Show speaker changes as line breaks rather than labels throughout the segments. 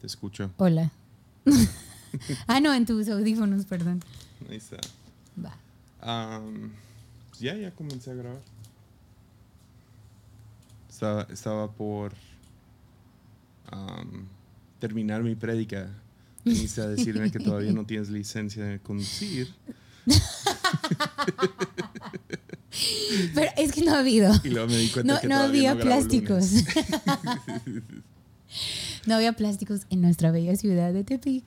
Te escucho.
Hola. ah, no, en tus audífonos, perdón.
Ahí está.
Va.
Pues ya, ya comencé a grabar. Estaba, estaba por terminar mi prédica. Viniste a decirme que todavía no tienes licencia de conducir.
Pero es que no ha habido.
Y luego me di cuenta
No,
que
no había
no
plásticos. no había plásticos en nuestra bella ciudad de Tepic.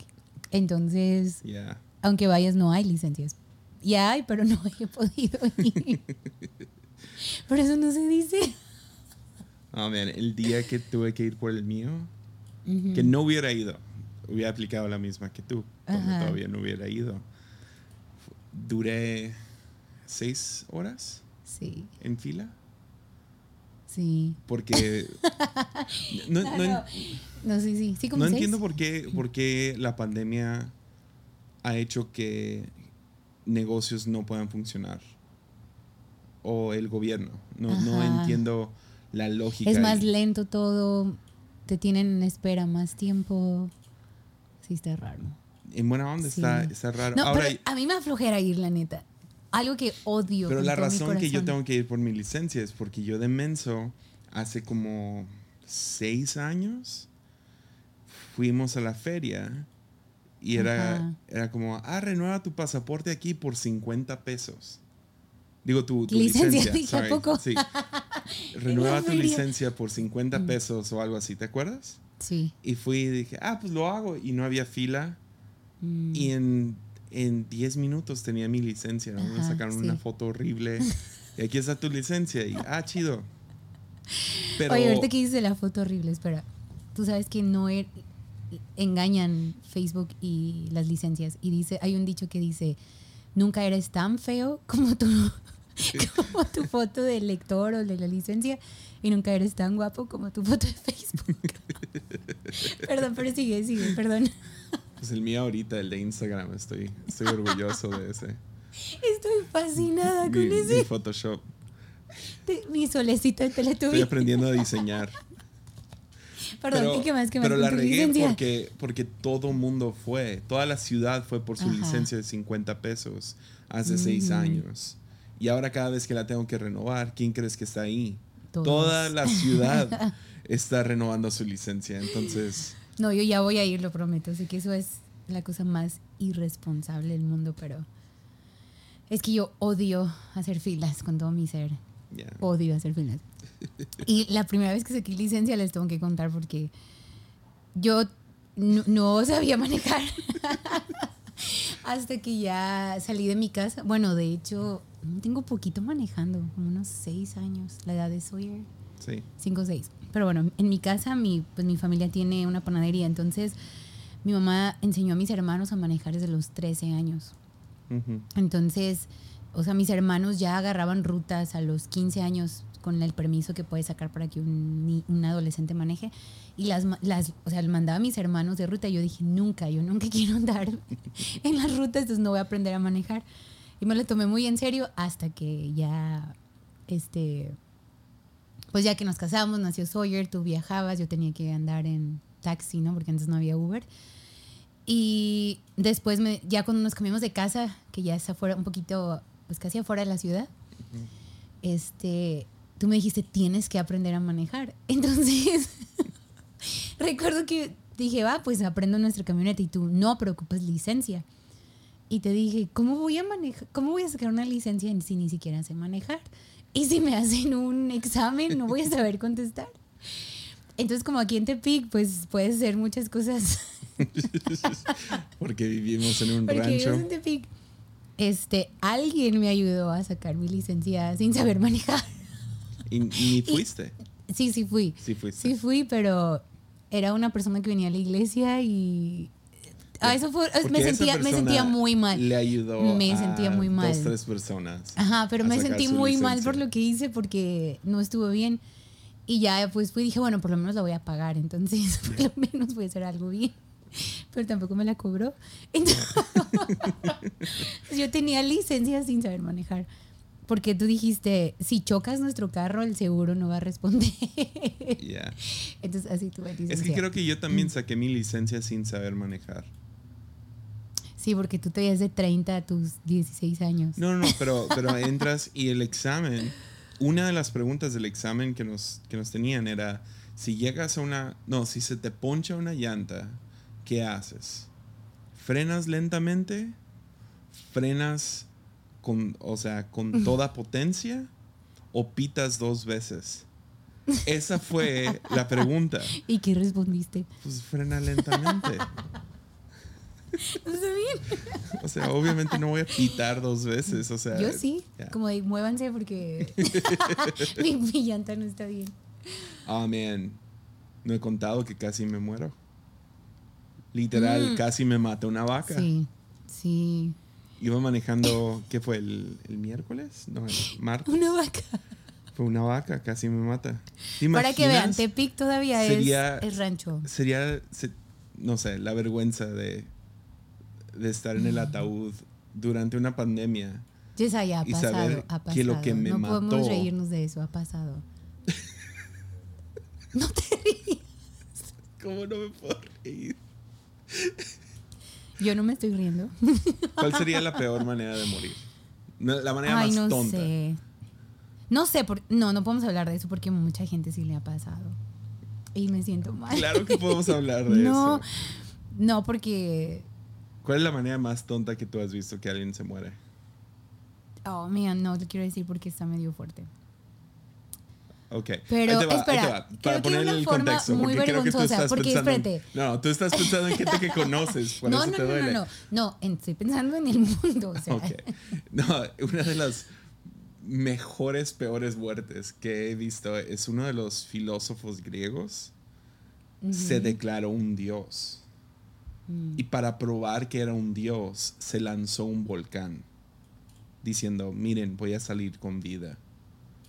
Entonces, aunque vayas, no hay licencias. Ya hay, pero no he podido ir. Por eso no se dice.
Ah, man, el día que tuve que ir por el mío, que no hubiera ido, hubiera aplicado la misma que tú, cuando
Ajá.
todavía no hubiera ido. Duré seis horas
Sí,
en fila.
Sí.
Porque no, no-
Claro. No, sí, sí. Sí, como
no entiendo por qué, por qué la pandemia ha hecho que negocios no puedan funcionar. O el gobierno. No, no entiendo la lógica.
Es más lento todo. Te tienen en espera más tiempo. Sí, está raro.
En buena onda
Sí.
está, está raro.
No,
Ahora,
pero a mí me aflojera ir, la neta. Algo que odio.
Pero la razón que yo tengo que ir por mi licencia es porque yo de menso, hace como seis años, fuimos a la feria y era,
Ajá.
era como, ah, renueva tu pasaporte aquí por 50 pesos. Digo, tu, tu
Licencia,
licencia.
dije, ¿a
sorry,
poco?
Sí. Renueva tu licencia por 50 pesos o algo así, ¿te acuerdas?
Sí.
Y fui y dije, ah, pues lo hago. Y no había fila.
Mm.
Y en, en 10 minutos tenía mi licencia. ¿no? Me sacaron
sí.
una foto horrible. Y aquí está tu licencia. Y, ah, chido. Pero,
Oye, ahorita que dices la foto horrible, espera. Tú sabes que no er- engañan Facebook y las licencias. Y dice, hay un dicho que dice, nunca eres tan feo como tu, como tu foto del lector o de la licencia. Y nunca eres tan guapo como tu foto de Facebook. perdón, pero sigue, sigue, perdón.
Pues el mío ahorita, el de Instagram, estoy, estoy orgulloso de ese.
Estoy fascinada
Mi,
con
mi
ese.
Photoshop.
de- mi solecito de
Estoy
Teletubby.
aprendiendo a diseñar.
Perdón,
pero,
¿y qué más? ¿Qué más
pero la regué porque, porque todo mundo fue. Toda la ciudad fue por su
Ajá.
licencia de 50 pesos hace seis
Mm.
años. Y ahora cada vez que la tengo que renovar, ¿quién crees que está ahí?
Todos.
Toda la ciudad está renovando su licencia. Entonces,
No, yo ya voy a ir, lo prometo. Así que eso es la cosa más irresponsable del mundo, pero es que yo odio hacer filas con todo mi ser. Odio hacer filas. Y la primera vez que saqué licencia les tengo que contar porque yo no, no sabía manejar hasta que ya salí de mi casa. Bueno, de hecho, tengo poquito manejando, como unos seis años, la edad de Sawyer.
Sí.
5 o 6. Pero bueno, en mi casa, mi, pues mi familia tiene una panadería, entonces mi mamá enseñó a mis hermanos a manejar desde los 13 años. Entonces, o sea, mis hermanos ya agarraban rutas a los 15 años con el permiso que puede sacar para que un, adolescente maneje. Y las, las, o sea, mandaba a mis hermanos de ruta. Y yo dije, nunca, yo nunca quiero andar en las rutas, entonces no voy a aprender a manejar. Y me lo tomé muy en serio hasta que ya, este, pues ya que nos casamos, nació Sawyer, tú viajabas, yo tenía que andar en taxi, ¿no? Porque antes no había Uber. Y después, me, ya cuando nos cambiamos de casa, que ya está fuera, un poquito, pues casi afuera de la ciudad, este, tú me dijiste, tienes que aprender a manejar. Entonces, recuerdo que dije, va, pues aprendo nuestra camioneta y tú, no preocupes, licencia. Y te dije, ¿cómo voy a manejar? ¿Cómo voy a sacar una licencia si ni siquiera sé manejar? Y si me hacen un examen, no voy a saber contestar. Entonces, como aquí en Tepic, pues puedes hacer muchas cosas.
Porque vivimos en un
Porque
rancho.
en Tepic. Este, alguien me ayudó a sacar mi licencia sin saber manejar.
Y, y ni fuiste.
Sí, sí fui.
Sí fuiste.
Sí fui, pero era una persona que venía a la iglesia y... Ah, eso fue, me sentía, me sentía muy mal.
Le ayudó
Me
a
sentía muy mal.
dos, tres personas.
Ajá, pero
a
me sentí muy mal por lo que hice porque no estuvo bien. Y ya pues fui y dije, bueno, por lo menos la voy a pagar, entonces por lo menos voy a hacer algo bien. Pero tampoco me la cobró. Entonces, yo tenía licencia sin saber manejar. Porque tú dijiste, si chocas nuestro carro, el seguro no va a responder.
Yeah.
Entonces, así tuve licencia.
Es que creo que yo también saqué mi licencia sin saber manejar.
Sí, porque tú todavía es de 30 a tus 16 años.
No, no, no, pero, pero entras y el examen, una de las preguntas del examen que nos, que nos tenían era, si llegas a una, no, si se te poncha una llanta, ¿qué haces? ¿Frenas lentamente? ¿Frenas con, o sea, con toda potencia? ¿O pitas dos veces? Esa fue la pregunta.
¿Y qué respondiste?
Pues frena lentamente.
¿No está bien?
O sea, obviamente no voy a pitar dos veces. O sea,
Yo sí. Como de muévanse porque mi, mi llanta no está bien.
Ah, man. No he contado que casi me muero. Literal,
Mm.
casi me mata una vaca.
Sí, sí.
Iba manejando, ¿qué fue? ¿El, el miércoles? No, el martes.
Una vaca.
Fue una vaca, casi me mata. ¿Te
Para que vean? Tepic todavía
Sería-
es, es rancho.
Sería, se- no sé, la vergüenza de, de estar en el ataúd durante una pandemia.
Yesaya, ha
y
pasado,
saber
ha pasado.
que lo que me
no
mató-
podemos reírnos de eso, ha pasado. no te rías.
¿Cómo no me puedo reír?
Yo no me estoy riendo.
¿Cuál sería la peor manera de morir? La manera
Ay,
más
no
tonta.
sé. No sé, por, no, no podemos hablar de eso porque mucha gente sí le ha pasado. Y me siento mal.
Claro que podemos hablar de
no,
eso.
no, porque.
¿Cuál es la manera más tonta que tú has visto que alguien se muere?
Oh, mira, no te quiero decir porque está medio fuerte.
Ok.
Pero,
va,
espera,
Para ponerle el
forma
contexto.
muy
porque creo que tú
vergonzosa,
estás
porque,
pensando. en-
espérate.
no, tú estás pensando en gente que conoces. Por
no,
eso
no,
te
no,
duele.
no, no, no, en- estoy pensando en el mundo. O sea,
Ok. No, una de las mejores, peores muertes que he visto es uno de los filósofos griegos. Se declaró un dios.
Mm.
Y para probar que era un dios, se lanzó un volcán. Diciendo, miren, voy a salir con vida.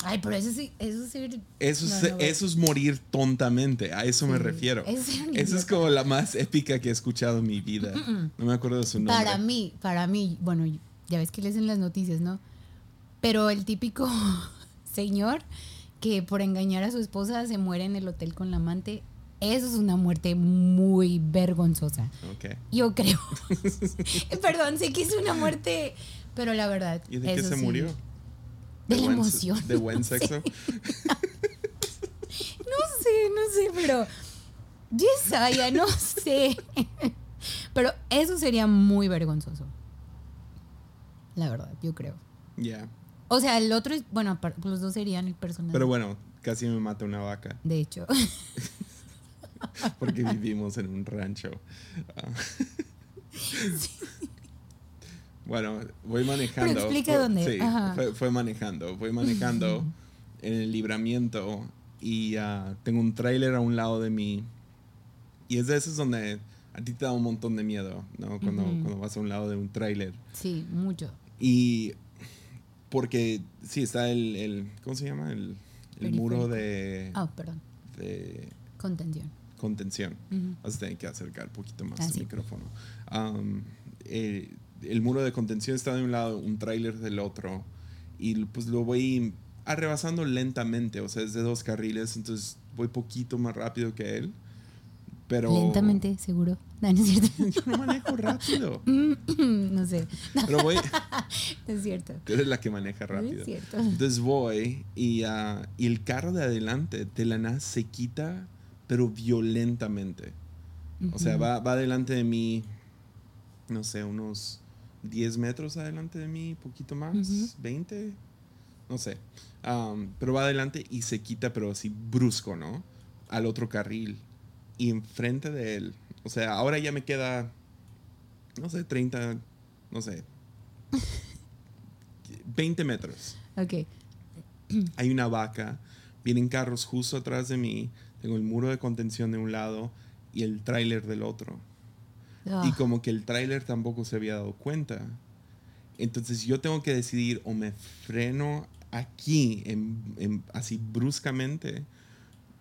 Ay, pero eso sí, eso sí.
Eso,
no,
es,
no,
eso es morir tontamente, a eso me
Sí,
refiero.
eso es
Esa es como la más épica que he escuchado en mi vida. No me acuerdo de su nombre.
Para mí, para mí, bueno, ya ves que lees en las noticias, ¿no? Pero el típico señor que por engañar a su esposa se muere en el hotel con la amante, eso es una muerte muy vergonzosa.
Ok.
Yo creo. Perdón, sé que es una muerte, pero la verdad.
¿Y de qué se
sí.
murió?
De la emoción.
¿De buen
no sé.
sexo?
No sé, no sé, pero. Yesaya, no sé. Pero eso sería muy vergonzoso. La verdad, yo creo.
Ya.
O sea, el otro. Bueno, los dos serían el personaje.
Pero bueno, casi me mata una vaca.
De hecho.
Porque vivimos en un rancho. Bueno, voy manejando.
Pero explica
Fue-
dónde.
Sí, fue, fue manejando. Voy manejando en el libramiento y ah, tengo un tráiler a un lado de mí. Y es de esos donde a ti te da un montón de miedo, ¿no? Cuando, vas a un lado de un tráiler.
Sí, mucho.
Y porque sí, está el, el ¿cómo se llama? El, el muro de,
Ah, perdón.
de
Contención.
Contención.
Ujú.
Vas a tener que acercar un poquito más el micrófono. Eh, el muro de contención está de un lado, un tráiler del otro. Y pues lo voy arrebasando lentamente, o sea, es de dos carriles, entonces voy poquito más rápido que él. Pero
Lentamente, seguro. No, no es cierto.
yo no manejo rápido.
no sé.
Pero voy,
No es cierto.
tú eres la que maneja
No
rápido.
es cierto.
Entonces voy y, ah, y el carro de adelante de la nada se quita, pero violentamente. O sea, va, va delante de mí, no sé, unos 10 metros adelante de mí, poquito más,
Ujú.
20, no sé. Am, pero va adelante y se quita, pero así brusco, ¿no? Al otro carril. Y enfrente de él. O sea, ahora ya me queda, no sé, 30, no sé, 20 metros
Ok.
hay una vaca, vienen carros justo atrás de mí, tengo el muro de contención de un lado y el tráiler del otro.
Ah,
Y como que el tráiler tampoco se había dado cuenta. Entonces yo tengo que decidir o me freno aquí, en- en- así bruscamente,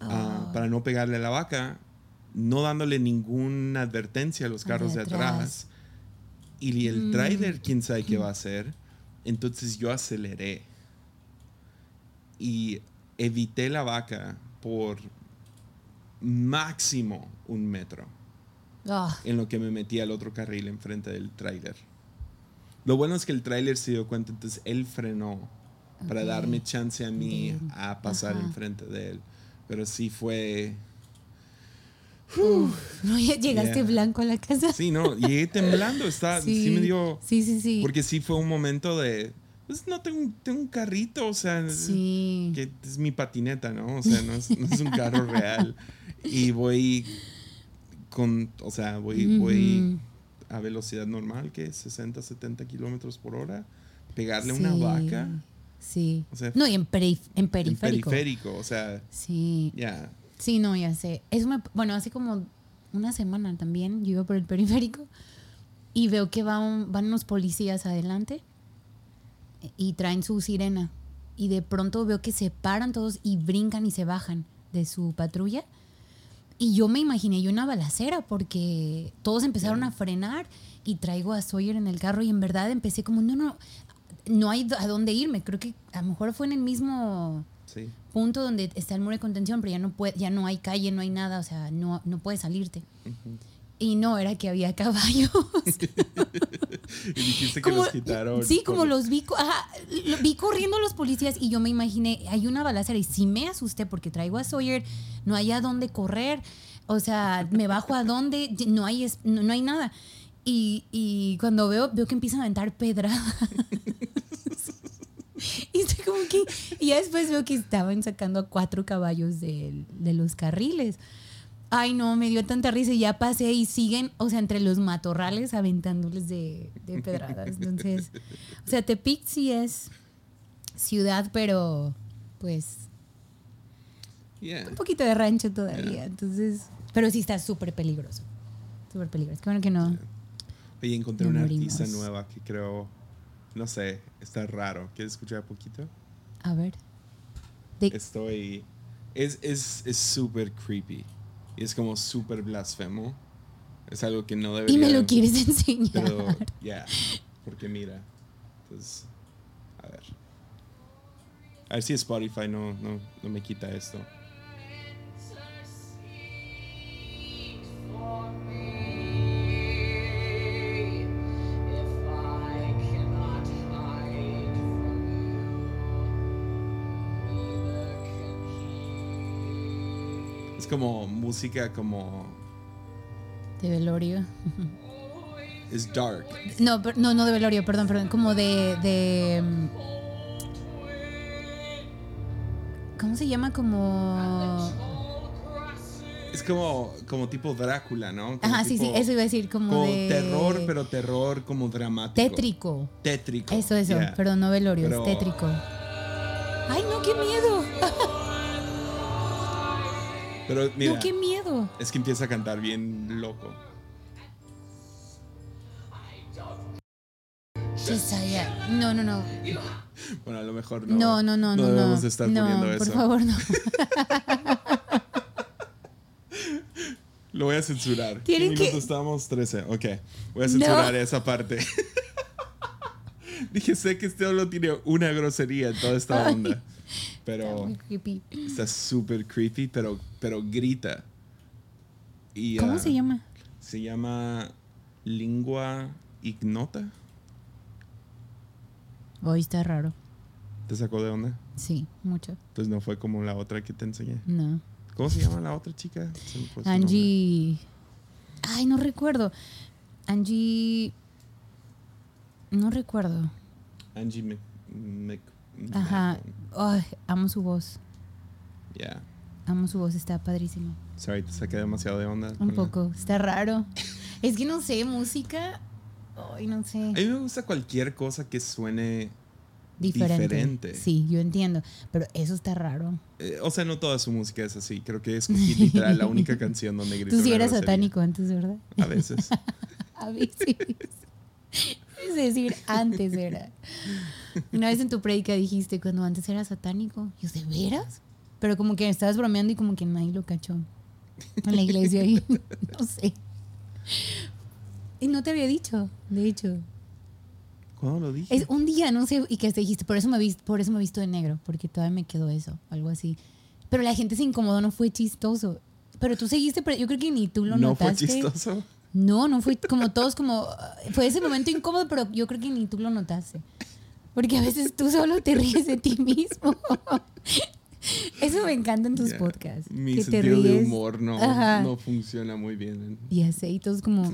ah,
Ah.
para no pegarle a la vaca, no dándole ninguna advertencia a los carros
de
atrás. Y el
Mm.
tráiler, quién sabe qué va a hacer. Entonces yo aceleré. y evité la vaca por máximo un metro
Ah,
en lo que me metí al otro carril enfrente del tráiler. Lo bueno es que el tráiler se dio cuenta, entonces él frenó para darme chance a mí
De-
a pasar
ajá.
enfrente de él. Pero sí fue...
no ya llegaste
Yeah.
blanco a la casa.
Sí, no, llegué temblando, está, sí. me dio...
Sí, sí, sí.
Porque sí fue un momento de... Pues no, tengo, un- tengo un carrito, o sea...
sí.
que es mi patineta, ¿no? O sea, no es, no es un carro real. Y voy con, o sea, voy, voy a velocidad normal, que es 60, 70 kilómetros por hora. Pegarle a una
Sí,
vaca
Sí.
O sea,
no, y en, perif- en
en
periférico.
periférico, o sea,
Sí.
ya.
Sí, no, ya sé. Eso me, bueno, hace como una semana también yo iba por el periférico y veo que va un- van unos policías adelante y traen su sirena. Y de pronto veo que se paran todos y brincan y se bajan de su patrulla. Y yo me imaginé yo una balacera porque todos empezaron a frenar y traigo a Sawyer en el carro y en verdad empecé como, no, no, no hay a dónde irme. Creo que a lo mejor fue en el mismo
Sí.
punto donde está el muro de contención, pero ya no puede, ya no hay calle, no hay nada, o sea, no, no puedes salirte. Y no, era que había caballos.
Y dijiste que los quitaron.
sí, como
por-
los vi, co- ajá, lo- vi corriendo los policías y yo me imaginé, hay una balacera y sí me asusté porque traigo a Sawyer, no hay a dónde correr, o sea, me bajo a dónde, no hay, no, no hay nada. Y, y cuando veo, veo que empiezan a aventar pedradas. y estoy como que, y ya después veo que estaban sacando a cuatro caballos del- de los carriles. Ay, no, me dio tanta risa y ya pasé y siguen, o sea, entre los matorrales aventándoles de, de pedradas. Entonces, o sea, Tepic sí es ciudad, pero pues
Yeah.
un poquito de rancho todavía.
Yeah.
Entonces, pero sí está súper peligroso. Súper peligroso. Qué bueno que no.
Oye, encontré
No
una
morimos.
artista nueva que creo, no sé, está raro. ¿Quieres escuchar un poquito?
A ver. De-
Estoy. Es es es súper creepy. Y es como súper blasfemo. Es algo que no debería.
y me lo quieres enseñar.
Pero, ya. porque mira. Entonces, a ver. A ver si Spotify no, no, no me quita esto. Como música como.
De velorio.
Es dark.
No, no, no de velorio, perdón, perdón. Como de. de mm, ¿Cómo se llama? Como.
Es como, como tipo Drácula, ¿no? Como
Ajá, sí, sí, eso iba a decir, como,
Como
de.
terror, pero terror como dramático.
Tétrico.
Tétrico.
Eso, eso.
yeah.
Perdón, no velorio,
Pero-
es tétrico. ¡Ay, no, qué miedo!
Pero mira,
No, qué miedo.
es que empieza a cantar bien loco.
No, no, no.
Bueno, a lo mejor no.
No, no, no, no.
No
No,
debemos de estar
no,
poniendo
por
eso.
favor, no.
Lo voy a censurar. ¿Qué
Tienen
minuto
que-
estamos? 13. Ok. Voy a censurar esa parte. Dije, sé que este solo tiene una grosería en toda esta
Ay.
Pero
Muy creepy.
está súper creepy, pero, pero grita. Y,
¿Cómo
ah,
se llama?
Se llama Lingua Ignota.
Hoy está raro.
¿Te sacó de onda?
Sí, mucho.
Entonces no fue como la otra que te enseñé.
No.
¿Cómo se llama la otra chica?
Angie. Ay, no recuerdo. Angie. No recuerdo.
Angie Mc... Mc-
Ajá. Ay, amo su voz.
Yeah.
Amo su voz, está padrísimo.
Sorry, te saqué demasiado de onda.
Un
la-
poco. Está raro. Es que no sé, música. Ay, no sé.
A mí me gusta cualquier cosa que suene.
Diferente.
diferente.
Sí, yo entiendo. Pero eso está raro.
eh, o sea, no toda su música es así. Creo que escogí literal la única canción donde grita.
Tú sí eras satánico antes, ¿verdad?
A veces.
A veces. Decir, antes era. Una vez en tu prédica dijiste cuando antes era satánico. Yo, ¿de veras? Pero como que estabas bromeando y como que nadie lo cachó. En la iglesia y no sé. Y no te había dicho, de hecho.
¿Cuándo lo dije?
Es un día, no sé, y que te dijiste, por eso me visto, por eso me he visto de negro, porque todavía me quedó eso, algo así. Pero la gente se incomodó, no fue chistoso. Pero tú seguiste, pero yo creo que ni tú lo
¿No
notaste.
fue chistoso?
No, no fue como todos como fue ese momento incómodo, pero yo creo que ni tú lo notaste. Porque a veces tú solo te ríes de ti mismo. Eso me encanta en tus
Ya.
podcasts.
Mi
que te
sentido de
ríes.
humor no,
Ajá.
no funciona muy bien.
Y así, y todos como...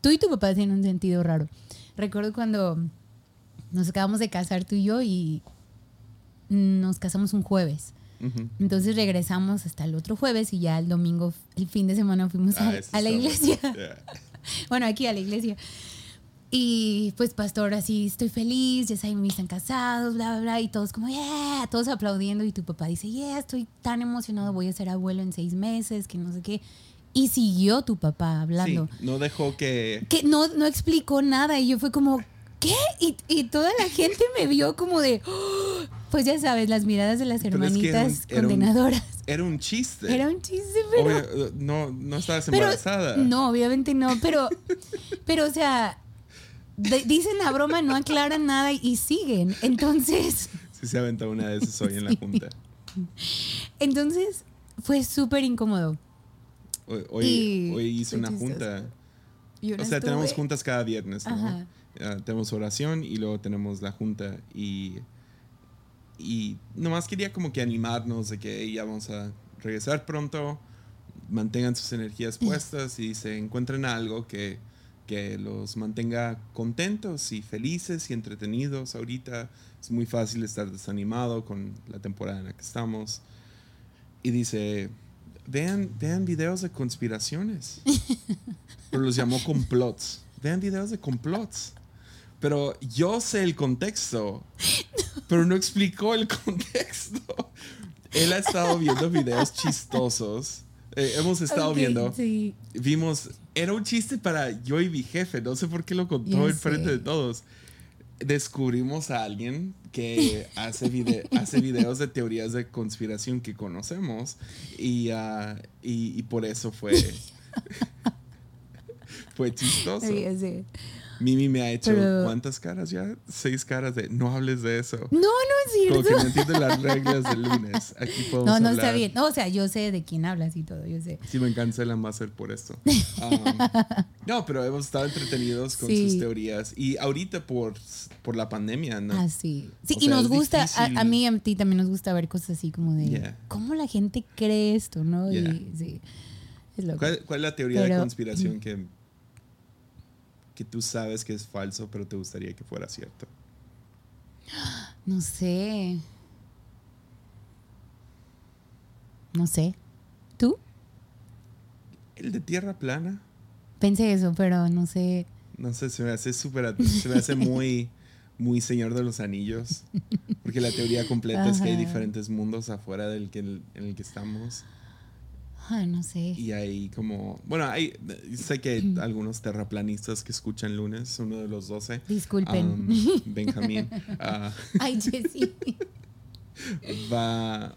Tú y tu papá tienen un sentido raro. Recuerdo cuando nos acabamos de casar tú y yo y nos casamos un jueves. Entonces regresamos hasta el otro jueves y ya el domingo, el fin de semana fuimos a,
Ah,
a la iglesia.
bueno. Yeah.
bueno, aquí a la iglesia. Y pues, pastor, así estoy feliz, ya saben, están casados, bla, bla, bla. Y todos como, yeah, todos aplaudiendo. Y tu papá dice, yeah, estoy tan emocionado, voy a ser abuelo en seis meses, que no sé qué. Y siguió tu papá hablando.
Sí, no dejó que...
Que no, no explicó nada. Y yo fue como, ¿qué? Y, y toda la gente me vio como de, "Oh". pues ya sabes, las miradas de las
Pero es que era un-
hermanitas
era un-
condenadoras.
Era un chiste.
Era un chiste, pero...
Obvio, no, no estabas
Pero-
embarazada.
No, obviamente no, pero, pero o sea, de- dicen la broma, no aclaran nada y siguen. Entonces,
Sí se aventó una de esas hoy en la junta.
entonces fue súper incómodo.
Hoy, hoy, hice una
chistoso.
junta. O sea, tenemos juntas cada viernes, ¿no?
Ajá.
Ah, tenemos oración y luego tenemos la junta y, y nomás quería como que animarnos de que "Hey, ya vamos a regresar pronto, mantengan sus energías puestas y se encuentren algo que, que los mantenga contentos y felices y entretenidos ahorita. Es muy fácil estar desanimado con la temporada en la que estamos. Y dice, vean, vean videos de conspiraciones. Pero los llamó complots. Vean videos de complots. Pero yo sé el contexto, pero no explicó el contexto. Él ha estado viendo videos chistosos. Eh, hemos estado viendo.
Sí.
Vimos, era un chiste para yo y mi jefe, no sé por qué lo contó en frente de todos. Descubrimos a alguien que hace, vide- hace videos de teorías de conspiración que conocemos y, ah, y, y por eso fue, fue chistoso.
Sí, sí.
Mimi me ha hecho
Pero-
cuántas caras ya? Seis caras de no hables de eso.
No, no es
Como que
cierto.
no entiende las reglas del lunes. Aquí podemos
No, no
hablar.
está bien. No, o sea, yo sé de quién hablas y todo, yo sé.
Sí, me cancelan más ser por esto. Um, no, pero hemos estado entretenidos con
Sí.
sus teorías. Y ahorita por, por la pandemia, ¿no?
Ah, sí. Sí,
O
y
sea,
nos gusta, a, mí y a ti también nos gusta ver cosas así como de
Yeah.
cómo la gente cree esto, ¿no?
Yeah.
Y sí, es loco.
¿Cuál, cuál es la teoría de conspiración que, que tú sabes que es falso, pero te gustaría que fuera cierto?
No sé. No sé. ¿Tú?
El de tierra plana.
Pensé eso, pero no sé.
No sé, se me hace súper... Se me hace muy... Muy Señor de los Anillos. Porque la teoría completa es que hay diferentes mundos afuera del que, en el que estamos.
No sé.
Y hay como, bueno, hay, sé que hay algunos terraplanistas que escuchan lunes, uno de los 12.
Disculpen.
um, Benjamín ah,
Ay, Jessy.
va,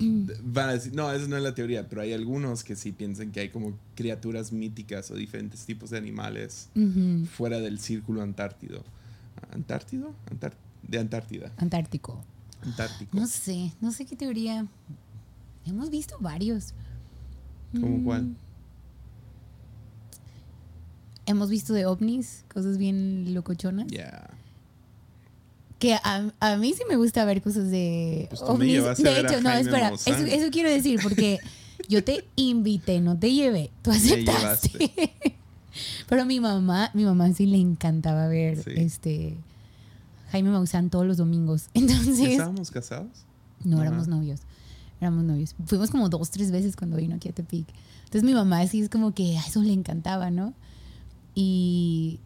van a decir, no, esa no es la teoría, pero hay algunos que sí piensan que hay como criaturas míticas o diferentes tipos de animales fuera del círculo antártido. ¿Antártido? Antar- de Antártida.
Antártico.
Antártico.
No sé, no sé qué teoría. Hemos visto varios.
¿Cómo
Mm,
cuál?
Hemos visto de ovnis, cosas bien locochonas.
Ya.
Que a, a mí sí me gusta ver cosas de
Pues
ovnis. de hecho, no, espera, eso, eso quiero decir, porque yo te invité, no te llevé. Tú aceptaste. Pero mi mamá, mi mamá sí le encantaba ver
Sí.
este Jaime Maussan todos los domingos. Entonces,
¿Estábamos casados?
no éramos novios. Éramos novios. Fuimos como dos, tres veces cuando vino aquí a Tepic. Entonces mi mamá sí es como que a eso le encantaba, ¿no? Y,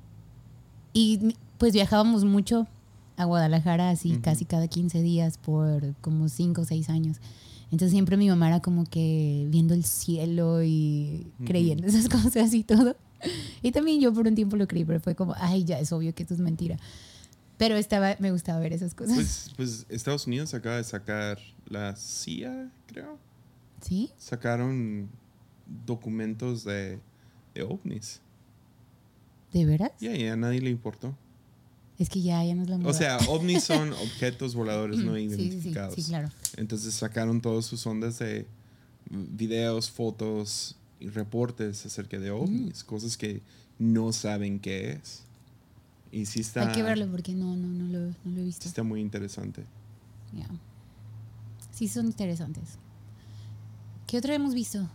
y pues viajábamos mucho a Guadalajara así
Ujú.
casi cada 15 días por como 5 o 6 años. Entonces siempre mi mamá era como que viendo el cielo y
Ujú.
creyendo esas cosas y todo. Y también yo por un tiempo lo creí, pero fue como, ay, ya es obvio que esto es mentira. Pero estaba, me gustaba ver esas cosas.
Pues, pues Estados Unidos acaba de sacar la CIA, creo.
¿Sí?
Sacaron documentos de, de ovnis.
¿De veras?
Y ahí a nadie le importó.
Es que ya, ya no es la.
O sea, ovnis son objetos voladores no
Sí, sí, sí,
identificados.
sí, claro.
Entonces sacaron todas sus ondas de videos, fotos y reportes acerca de ovnis, cosas que no saben qué es. Y sí está,
Hay que verlo porque no, no, no, lo, no lo he visto.
sí está muy interesante.
Ya. Sí, son interesantes. ¿Qué otra hemos visto?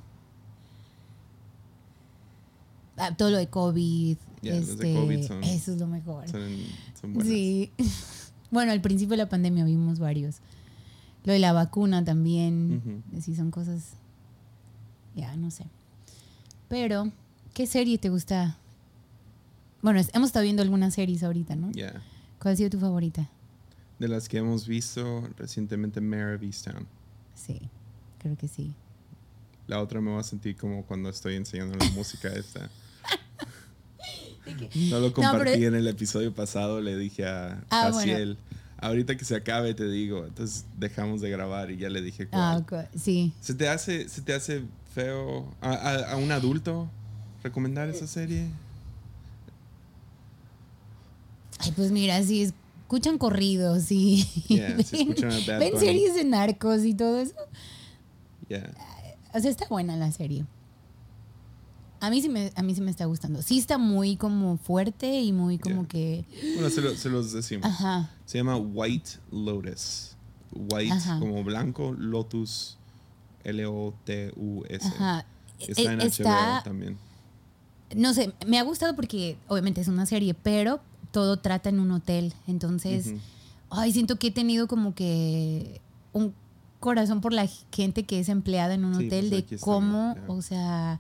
Ah, todo lo de COVID.
Ya, los de
este,
COVID son-
Eso es lo mejor.
Son, son buenas.
Sí. bueno, al principio de la pandemia vimos varios. Lo de la vacuna también.
Ujú.
Sí, son cosas. Ya, no sé. Pero, ¿qué serie te gusta? Bueno, hemos estado viendo algunas series ahorita, ¿no?
Ya.
¿Cuál ha sido tu favorita?
De las que hemos visto recientemente, Mare of Easttown.
Sí, creo que sí.
La otra me va a sentir como cuando estoy enseñando la música esta. No lo compartí
pero-
en el episodio pasado, le dije a
Ah,
Jaciel, ahorita que se acabe te digo, entonces dejamos de grabar y ya le dije
Ah,
cuál.
ok, sí.
¿Se te hace, se te hace feo a, a- a un adulto recomendar esa serie?
Ay, pues mira, si escuchan corridos y
Yeah, si escuchan a Bad
ven series de narcos y todo eso.
Ya.
O sea, está buena la serie. A mí sí me, a mí sí me está gustando. Sí está muy como fuerte y muy como
Yeah.
que...
Bueno, se, lo- se los decimos.
Ajá.
Se llama White Lotus. White
Ajá.
como blanco, Lotus, L-O-T-U-S.
Ajá.
Está
E-
en
está-
HBO también.
No sé, me ha gustado porque obviamente es una serie, pero todo trata en un hotel. Entonces, ay, siento que he tenido como que un corazón por la gente que es empleada en un
Sí,
hotel,
pues
de cómo, o sea,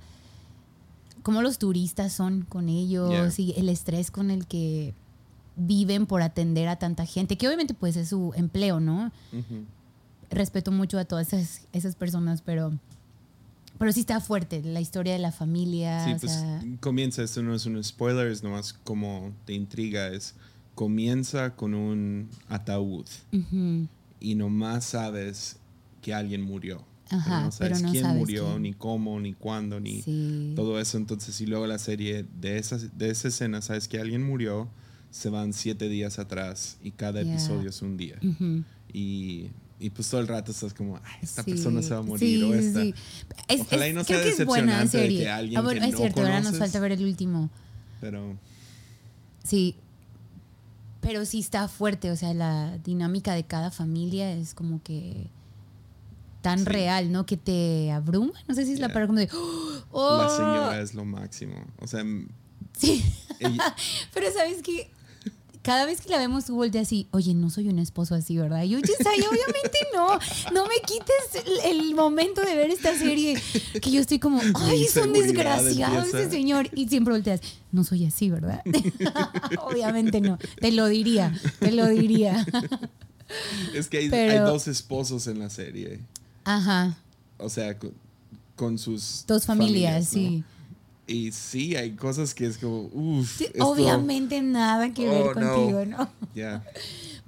cómo los turistas son con ellos
Yeah.
y el estrés con el que viven por atender a tanta gente, que obviamente pues es su empleo, ¿no? Respeto mucho a todas esas, esas personas, pero, pero sí está fuerte la historia de la familia.
Sí,
o
pues
sea,
comienza, esto no es un spoiler, es nomás como te intriga, es comienza con un ataúd
ujú.
y nomás sabes que alguien murió.
Ajá,
pero no sabes
pero no
quién
sabes
murió,
quién.
ni cómo, ni cuándo, ni
Sí.
todo eso. Entonces, y luego la serie de esa, de esa escena, sabes que alguien murió, se van siete días atrás y cada
Yeah.
episodio es un día.
Ujú.
Y, y pues todo el rato estás como, "Ay, esta
Sí,
persona se va a morir
sí,
o esta.
sí. Es,
Ojalá
es-
y no
creo
sea
que es buena
decepcionante de
serie.
que alguien
ah, bueno,
que
es
no
cierto, ahora nos falta ver el último.
Pero
Sí. Pero sí está fuerte, o sea, la dinámica de cada familia es como que tan
Sí.
real, ¿no? Que te abruma. No sé si es la palabra como de. ¡Oh!
la señora es lo máximo. O sea,
Sí.
ella-
Pero sabes que cada vez que la vemos tú volteas así, oye, no soy un esposo así, ¿verdad? Y yo, Yesaya, obviamente no. No me quites el, el momento de ver esta serie. Que yo estoy como, ay, es un desgraciado ese
empieza.
señor. Y siempre volteas, no soy así, ¿verdad? obviamente no. Te lo diría, te lo diría.
es que hay,
Pero-
hay dos esposos en la serie.
Ajá.
O sea, con, con sus
Dos familias,
¿no?
sí.
Y sí, hay cosas que es como, uff.
Sí, Obviamente nada que ver
Oh, no.
contigo, ¿no?
Ya.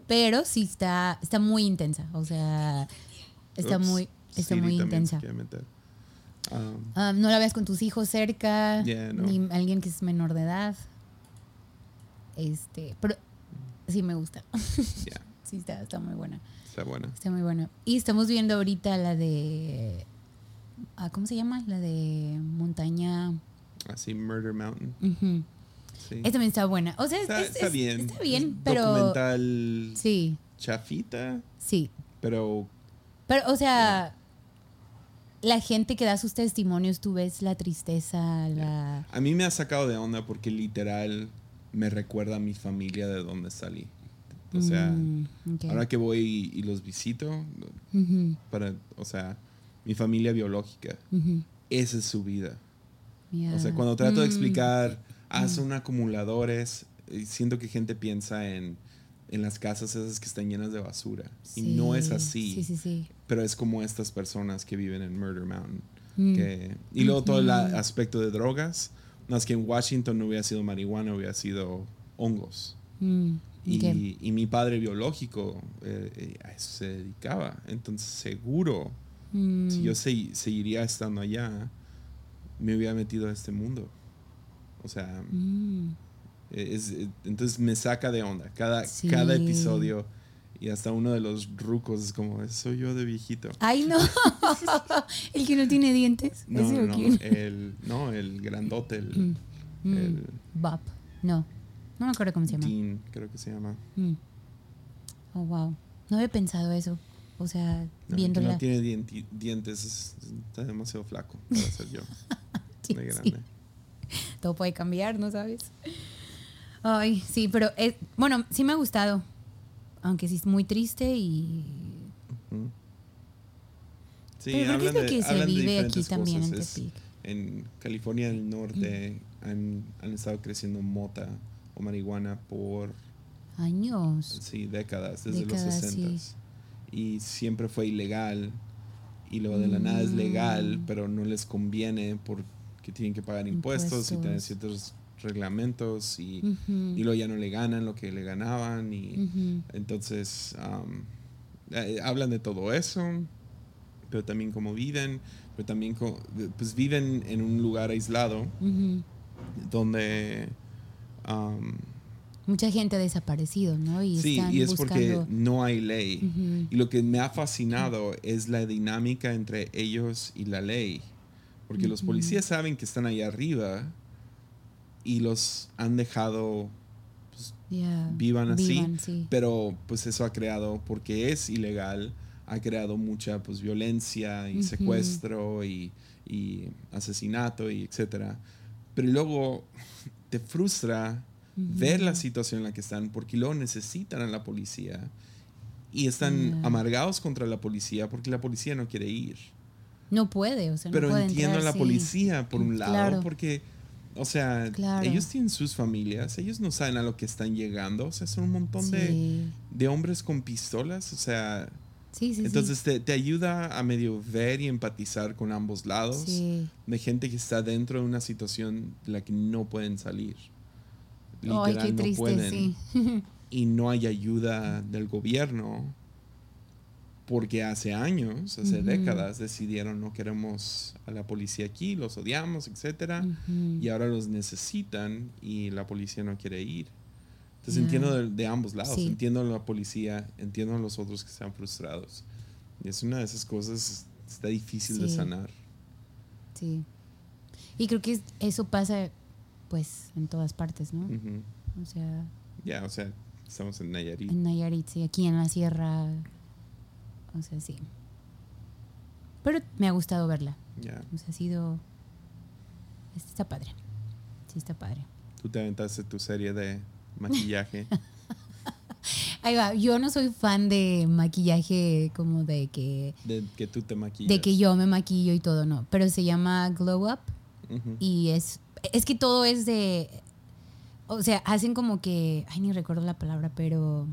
Pero sí está, está muy intensa. O sea, está muy, está
Siri
muy intensa.
Um,
no la veas con tus hijos cerca,
Yeah, no.
ni alguien que es menor de edad. Este, pero sí me gusta.
ya,
sí, está, está muy buena.
está buena.
Está muy buena. Y estamos viendo ahorita la de. ah, ¿Cómo se llama? La de Montaña.
Así, Murder Mountain. Sí.
Esta también está buena. O sea, es-
está,
es-
está
es-
bien.
Está bien,
Es
pero.
Documental
Sí,
chafita,
sí.
pero
Pero, o sea, la gente que da sus testimonios, tú ves la tristeza, la.
a mí me ha sacado de onda porque literal me recuerda a mi familia de donde salí. O sea,
Mm, ok.
ahora que voy y los visito, para, o sea, mi familia biológica, esa es su vida.
Ya.
O sea, cuando trato de
Mm,
explicar, ah, son acumuladores, eh, siento que gente piensa en, en las casas esas que están llenas de basura. Y no es
sí,
así.
Sí, sí, sí.
Pero es como estas personas que viven en Murder Mountain.
Mm.
que- y luego todo el a- aspecto de drogas. Más que en Washington no hubiera sido marihuana, hubiera sido hongos.
Mm,
Y,
ok.
y mi padre biológico eh, eh, a eso se dedicaba. Entonces seguro,
Mm,
si yo se- seguiría estando allá, me hubiera metido a este mundo. O sea,
mm,
Eh, es- eh, entonces me saca de onda. Cada,
Sí.
cada episodio y hasta uno de los rucos es como, soy yo de viejito.
Ay, no. el que no tiene dientes.
No,
¿Ese
no, el, no, el grandote, el,
Mm,
el
Bob. No. No me acuerdo cómo se llama.
Dean, creo que se llama.
Mm. Oh, wow. No había pensado eso. O sea,
No,
viéndola.
no tiene dienti- dientes, es- está demasiado flaco para ser yo.
Sí,
de
sí.
grande.
Todo puede cambiar, ¿no sabes? Ay, sí, pero es, bueno, sí me ha gustado. Aunque sí es muy triste y.
Ujú. Sí,
pero es
hablan
lo
de-
que se
hablan de
vive aquí
diferentes
también en
cosas. Es-
Tepic.
en California del Norte han, han estado creciendo mota o marihuana por
Años.
sí, décadas, desde
Décadas,
los
sí.
60 Y siempre fue ilegal. Y luego de la nada es legal,
Mm.
pero no les conviene porque tienen que pagar impuestos, y tener ciertos reglamentos y, y luego ya no le ganan lo que le ganaban y entonces am, eh, hablan de todo eso, pero también cómo viven, pero también co- pues viven en un lugar aislado donde am,
Mucha gente ha desaparecido, ¿no? Y
sí,
están
y es porque no hay ley. Y lo que me ha fascinado es la dinámica entre ellos y la ley. Porque los policías saben que están ahí arriba y los han dejado pues, vivan así.
vivan, sí.
Pero pues eso ha creado, porque es ilegal, ha creado mucha pues violencia y secuestro y, y asesinato y etcétera. Pero luego te frustra ver la situación en la que están porque luego necesitan a la policía y están amargados contra la policía porque la policía no quiere ir.
No puede, o sea, no
Pero
puede
entiendo
entrar,
a la
sí.
policía por un lado porque, o sea,
Claro.
ellos tienen sus familias, ellos no saben a lo que están llegando, o sea, son un montón de,
Sí,
de hombres con pistolas, o sea,
sí,
entonces te, te ayuda a medio ver y empatizar con ambos lados de gente que está dentro de una situación de la que no pueden salir.
Ay,
Literal,
qué
no
triste,
pueden.
sí.
Y no hay ayuda del gobierno porque hace años, hace
Ujú.
décadas, decidieron no queremos a la policía aquí, los odiamos, etcétera,
Ujú.
y ahora los necesitan y la policía no quiere ir. Entonces entiendo de, de ambos lados,
Sí.
entiendo a la policía, entiendo a los otros que están frustrados. Y es una de esas cosas, está difícil de
Sí.
sanar.
Sí. Y creo que es- eso pasa, pues, en todas partes, ¿no?
Ujú.
O sea,
Ya, o sea, estamos en Nayarit.
en Nayarit, sí, aquí en la sierra. O sea, sí. Pero me ha gustado verla.
Ya.
O sea, ha sido. Está padre. Sí, está padre.
Tú te aventaste tu serie de maquillaje.
Ahí va. Yo no soy fan de maquillaje como de que.
de que tú te maquillas.
De que yo me maquillo y todo, no. Pero se llama Glow Up.
Ujú.
Y es. Es que todo es de. O sea, hacen como que. Ay, ni recuerdo la palabra, pero.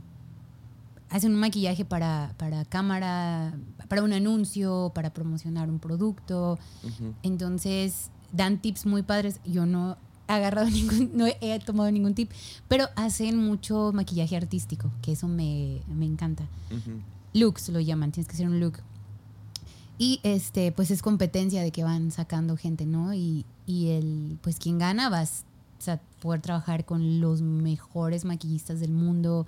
Hacen un maquillaje para, para cámara, para un anuncio, para promocionar un producto. Entonces, dan tips muy padres. Yo no he agarrado ningún, no he tomado ningún tip, pero hacen mucho maquillaje artístico, que eso me, me encanta. Looks lo llaman, tienes que hacer un look. Y este, pues es competencia de que van sacando gente, ¿no? Y, y el, pues quien gana va a poder trabajar con los mejores maquillistas del mundo.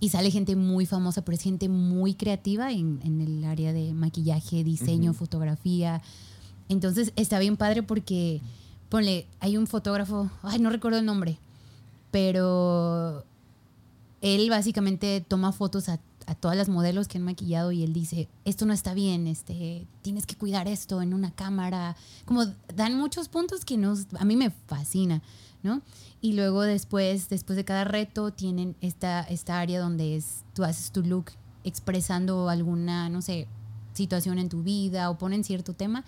Y sale gente muy famosa, pero es gente muy creativa en, en el área de maquillaje, diseño, fotografía. Entonces está bien padre porque, ponle, hay un fotógrafo, ay, no recuerdo el nombre, pero él básicamente toma fotos a, a todas las modelos que han maquillado y él dice, esto no está bien, este, tienes que cuidar esto en una cámara. Como dan muchos puntos que nos, a mí me fascina, ¿no? Y luego después, después de cada reto, tienen esta, esta área donde es, tú haces tu look expresando alguna, no sé, situación en tu vida o ponen cierto tema,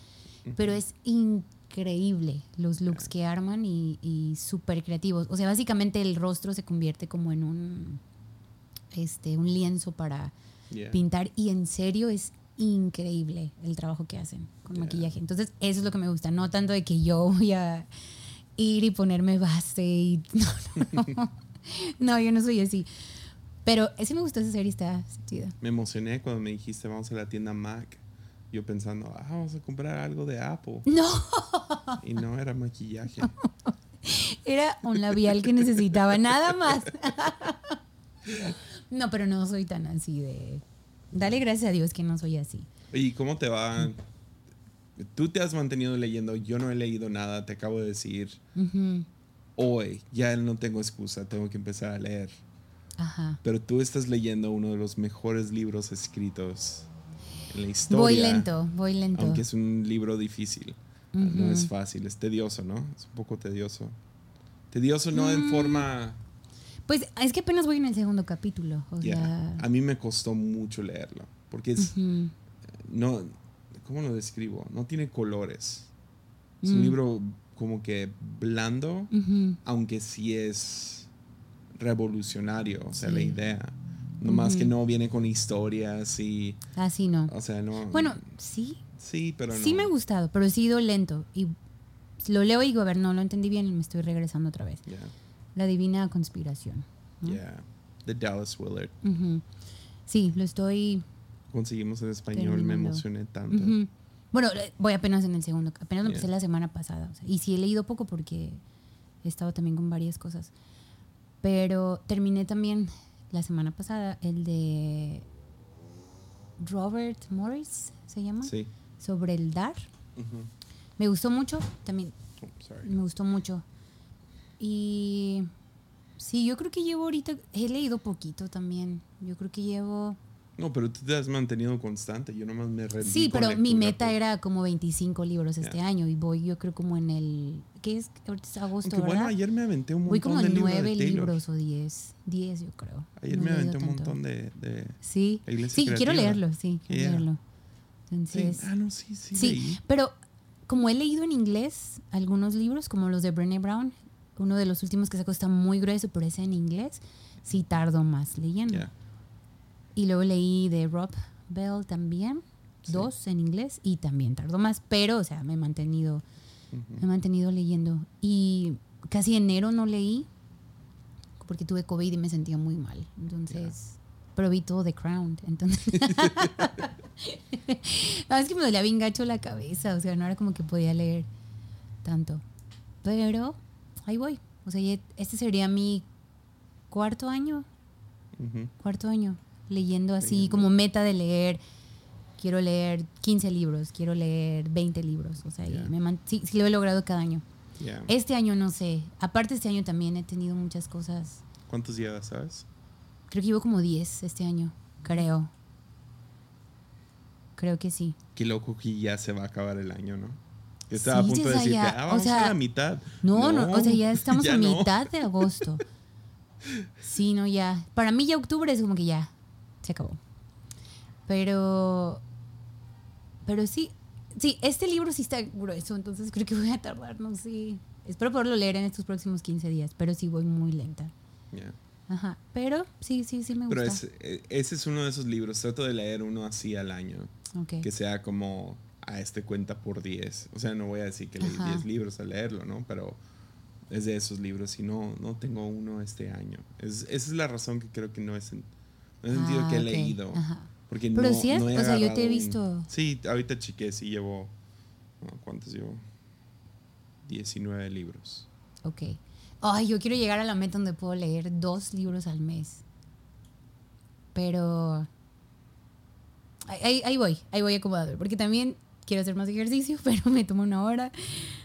pero es increíble los looks que arman y, y súper creativos. O sea, básicamente el rostro se convierte como en un, este, un lienzo para
Yeah.
pintar y en serio es increíble el trabajo que hacen con
Yeah.
maquillaje. Entonces, eso es lo que me gusta, no tanto de que yo voy a ir y ponerme base y no, no, no. No, yo no soy así. Pero ese me gustó esa serie, está chida.
Me emocioné cuando me dijiste vamos a la tienda Mac. Yo pensando, ah, vamos a comprar algo de Apple.
No,
Y no era maquillaje.
Era un labial que necesitaba, nada más. No, pero no soy tan así de... Dale gracias a Dios que no soy así.
¿Y cómo te va? Tú te has mantenido leyendo, yo no he leído nada, te acabo de decir. Hoy ya no tengo excusa, tengo que empezar a leer.
Ajá.
Pero tú estás leyendo uno de los mejores libros escritos en la historia.
Voy lento, voy lento.
Aunque es un libro difícil. No
Ujú.
es fácil, es tedioso, ¿no? Es un poco tedioso. Tedioso no en
Mm,
forma...
Pues es que apenas voy en el segundo capítulo. O
Ya,
sea...
A mí me costó mucho leerlo. Porque es... No, ¿Cómo lo describo? No tiene colores. Es un
Mm.
libro como que blando, aunque sí es revolucionario, o sea,
Sí.
la idea. Nomás que no viene con historias y...
Ah, sí, no.
O sea, no...
Bueno, sí.
Sí, pero no.
Sí me ha gustado, pero he sido lento. Y lo leo y digo, a ver, no lo entendí bien y me estoy regresando otra vez.
Yeah,
La divina conspiración. ¿no?
yeah. The Dallas Willard.
Sí, lo estoy...
Conseguimos en español, me emocioné tanto.
Bueno, eh, voy apenas en el segundo. Apenas lo empecé la semana pasada. o sea, y sí he leído poco porque he estado también con varias cosas. Pero terminé también la semana pasada el de Robert Morris, ¿se llama?
Sí.
Sobre el dar. Me gustó mucho, también
Oh, sorry.
me gustó mucho. Y sí, yo creo que llevo ahorita, he leído poquito también. Yo creo que llevo...
No, pero tú te has mantenido constante. Yo nomás me rendí
Sí, pero mi meta
pues.
era como 25 libros este
Ya.
año y voy yo creo como en el... ¿Qué es? Ahorita es agosto,
Aunque bueno,
¿verdad?
ayer me aventé un montón
voy como
de libros
nueve
de Taylor.
libros o 10. 10 yo creo.
Ayer
No
me aventé un montón de... de-
Sí, sí, quiero
Creativa.
leerlo, sí, quiero
Yeah.
leerlo.
Sí.
Entonces...
Ah, no, sí, sí.
Sí,
leí.
pero como he leído en inglés algunos libros, como los de Brené Brown, uno de los últimos que sacó está muy grueso, pero ese en inglés sí tardo más leyendo. Y luego leí de Rob Bell también,
Sí.
dos en inglés, y también tardó más, pero, o sea, me he mantenido, me he mantenido leyendo. Y casi enero no leí, porque tuve COVID y me sentía muy mal. Entonces, pero vi todo The Crown, entonces... No, es que me dolía bien gacho la cabeza, o sea, no era como que podía leer tanto. Pero ahí voy. O sea, este sería mi cuarto año, cuarto año, leyendo así
Leyendo.
como meta de leer. Quiero leer 15 libros, quiero leer 20 libros. O sea, y
Ya.
me man- sí, sí lo he logrado cada año. Este año no sé. Aparte este año también he tenido muchas cosas.
¿Cuántos llevas, sabes?
Creo que llevo como 10 este año, creo. Creo que sí.
Qué loco que ya se va a acabar el año, ¿no? Yo estaba
Sí,
a punto de decirte,
ya.
ah,
O
vamos
sea,
a la mitad.
No, no, o sea, ya estamos
ya
a
no.
mitad de agosto. Sí, no, ya. Para mí ya octubre es como que ya, se acabó. Pero, pero sí, sí, este libro sí está grueso, entonces creo que voy a tardar, no sé. Espero poderlo leer en estos próximos 15 días, pero sí voy muy lenta.
Ya.
Ajá, pero sí, sí, sí me gusta.
Pero es- eh, ese es uno de esos libros. Trato de leer uno así al año.
Ok.
Que sea como a este cuenta por 10. O sea, no voy a decir que leí
Ajá.
10 libros al leerlo, ¿no? Pero es de esos libros y no, no tengo uno este año. Es, esa es la razón que creo que no es en, no sentido
Ah,
que he leído.
ajá.
Porque
Pero
no,
sí es-
no he
o sea, yo te he
agarrado un-
visto.
Sí, ahorita chiqué, sí llevo. ¿Cuántos llevo? 19 libros.
Ok. Ay, yo quiero llegar a la meta donde puedo leer dos libros al mes. Pero. Ahí, ahí- ahí voy, ahí voy acomodado. Porque también quiero hacer más ejercicio, pero me toma una hora.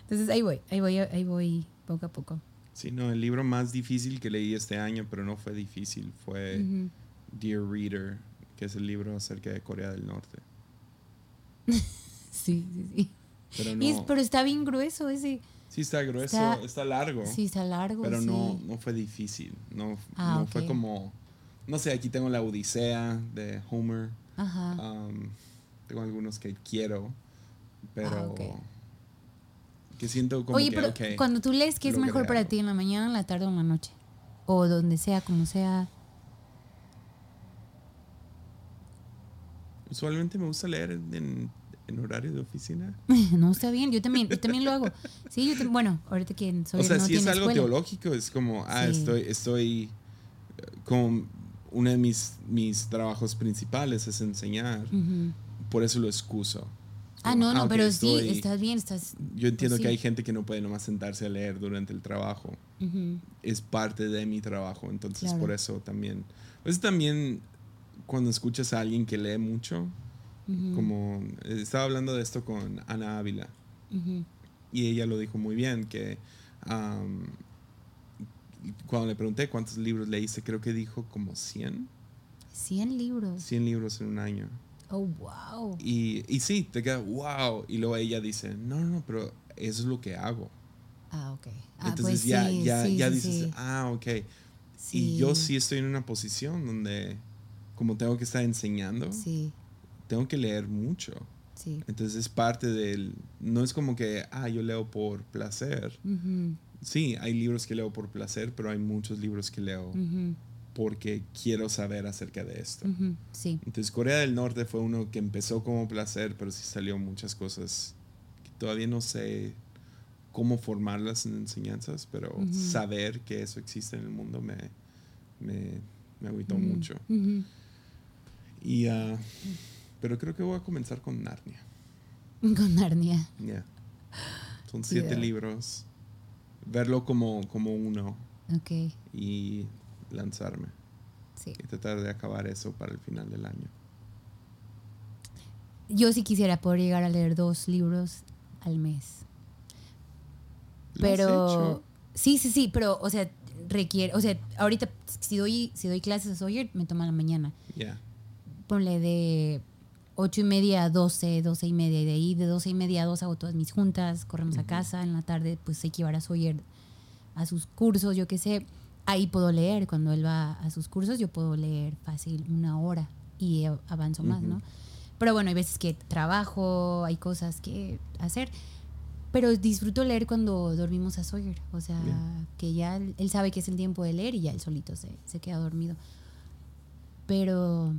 Entonces ahí voy, ahí voy, ahí voy poco a poco.
Sí, no, el libro más difícil que leí este año, pero no fue difícil, fue
Ujú.
Dear Reader, que es el libro acerca de Corea del Norte.
Sí, sí, sí.
Pero
Y es-
no.
pero está bien grueso ese.
Sí, está grueso,
está-
está, largo.
Sí, está largo.
pero
sí.
no, no fue difícil. No,
Ah,
no fue
ok.
como. No sé, aquí tengo la Odisea de Homer.
Ajá.
Um, tengo algunos que quiero, pero.
Ah, ok.
Que siento como
Oye,
que,
pero cuando tú lees, ¿qué es mejor para ti? ¿En la mañana, en la tarde o en la noche? O donde sea, como sea.
Usualmente me gusta leer en, en horario de oficina.
No, está bien, yo también, yo también lo hago. Sí, yo bueno, ahorita que soy
o sea,
no
si es algo
escuela.
teológico, es como, ah,
Sí.
estoy, estoy, como uno de mis, mis trabajos principales es enseñar, por eso lo excuso.
Ah, no, no,
ok,
pero sí, estás bien, estás...
Yo entiendo
pues
que
sí.
hay gente que no puede nomás sentarse a leer durante el trabajo. Es parte de mi trabajo, entonces
Claro.
por eso también. Pues también cuando escuchas a alguien que lee mucho, como eh, estaba hablando de esto con Ana Ávila y ella lo dijo muy bien, que am, cuando le pregunté cuántos libros leíste, creo que dijo como 100,
100 libros.
100 libros en un año.
Oh, wow.
Y, y sí, te queda, wow. Y luego ella dice, no, no, no, pero eso es lo que hago.
Ah, ok. Ah,
Entonces
pues
ya,
sí,
ya,
sí,
ya dices,
sí.
ah, ok. Y yo sí estoy en una posición donde, como tengo que estar enseñando,
Sí,
tengo que leer mucho. Entonces es parte del, no es como que, ah, yo leo por placer. Sí, hay libros que leo por placer, pero hay muchos libros que leo porque quiero saber acerca de esto.
Sí.
Entonces Corea del Norte fue uno que empezó como placer, pero sí salió muchas cosas que todavía no sé cómo formarlas en enseñanzas, pero
Ujú.
saber que eso existe en el mundo me, me, me agüitó mucho. Y, ah, pero creo que voy a comenzar con Narnia.
Con Narnia.
Yeah. Son siete
Yeah.
libros. Verlo como, como uno
Ok,
y lanzarme.
sí.
Y tratar de acabar eso para el final del año.
Yo sí quisiera poder llegar a leer dos libros al mes.
¿Lo has
Pero sí, sí, sí, pero o sea, requiere, o sea, ahorita si doy si doy clases a Sawyer me toma la mañana.
Yeah.
Ponle de ocho y media a 12, 12 y media y de ahí de 12 y media a 2 hago todas mis juntas, corremos a casa, en la tarde pues hay que llevar a Sawyer a sus cursos, yo qué sé. Ahí puedo leer, cuando él va a sus cursos yo puedo leer fácil una hora y avanzo más. ¿no? Pero bueno, hay veces que trabajo, hay cosas que hacer. Pero disfruto leer cuando dormimos a Sawyer. O sea,
Bien.
que ya él, sabe que es el tiempo de leer y ya él solito se, se queda dormido. Pero.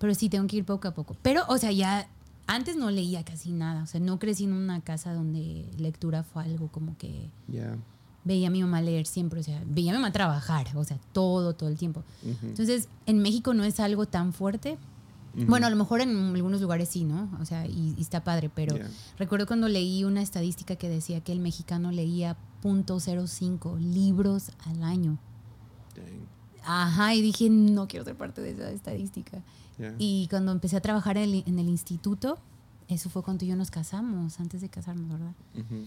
Pero sí, tengo que ir poco a poco. Pero, o sea, ya. Antes no leía casi nada. O sea, no crecí en una casa donde lectura fue algo como que
Yeah.
Veía a mi mamá leer siempre. O sea, veía a mi mamá trabajar. O sea, todo, todo el tiempo.
Ujú.
Entonces, en México no es algo tan fuerte. Bueno, a lo mejor en algunos lugares sí, ¿no? O sea, y, y está padre, pero
Yeah.
recuerdo cuando leí una estadística que decía que el mexicano leía .05 libros al año.
Dang.
Ajá, y dije, no quiero ser parte de esa estadística.
Yeah.
Y cuando empecé a trabajar en el, en el instituto, eso fue cuando yo nos casamos, antes de casarnos, ¿verdad?
Ujú.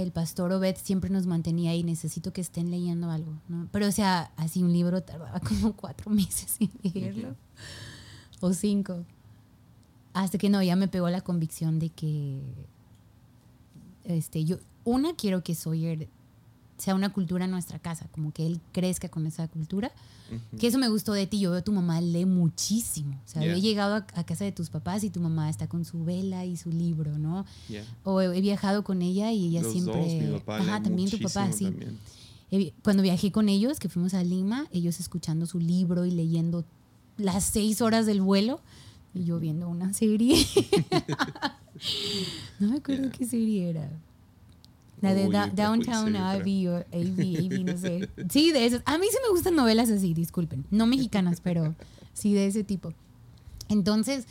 El pastor Obed siempre nos mantenía ahí, necesito que estén leyendo algo, ¿no? Pero, o sea, así un libro tardaba como cuatro meses en leerlo, o cinco. Hasta que no, ya me pegó la convicción de que, este, yo, una, quiero que Sawyer sea una cultura en nuestra casa, como que él crezca con esa cultura.
Ujú.
Que eso me gustó de ti. Yo veo a tu mamá lee muchísimo. O sea,
Yeah.
he llegado a, a casa de tus papás y tu mamá está con su vela y su libro, ¿no?
Yeah.
O he, he viajado con ella y ella
Los
siempre.
dos, mi papá
Ajá,
lee
también tu papá, sí.
también.
Cuando viajé con ellos, que fuimos a Lima, ellos escuchando su libro y leyendo las seis horas del vuelo y yo viendo una serie. no me acuerdo
Yeah.
qué serie era. La de Da- Downtown Abbey o AB, AB, no sé. Sí, de esas. A mí sí me gustan novelas así, disculpen. No mexicanas, pero sí de ese tipo. Entonces,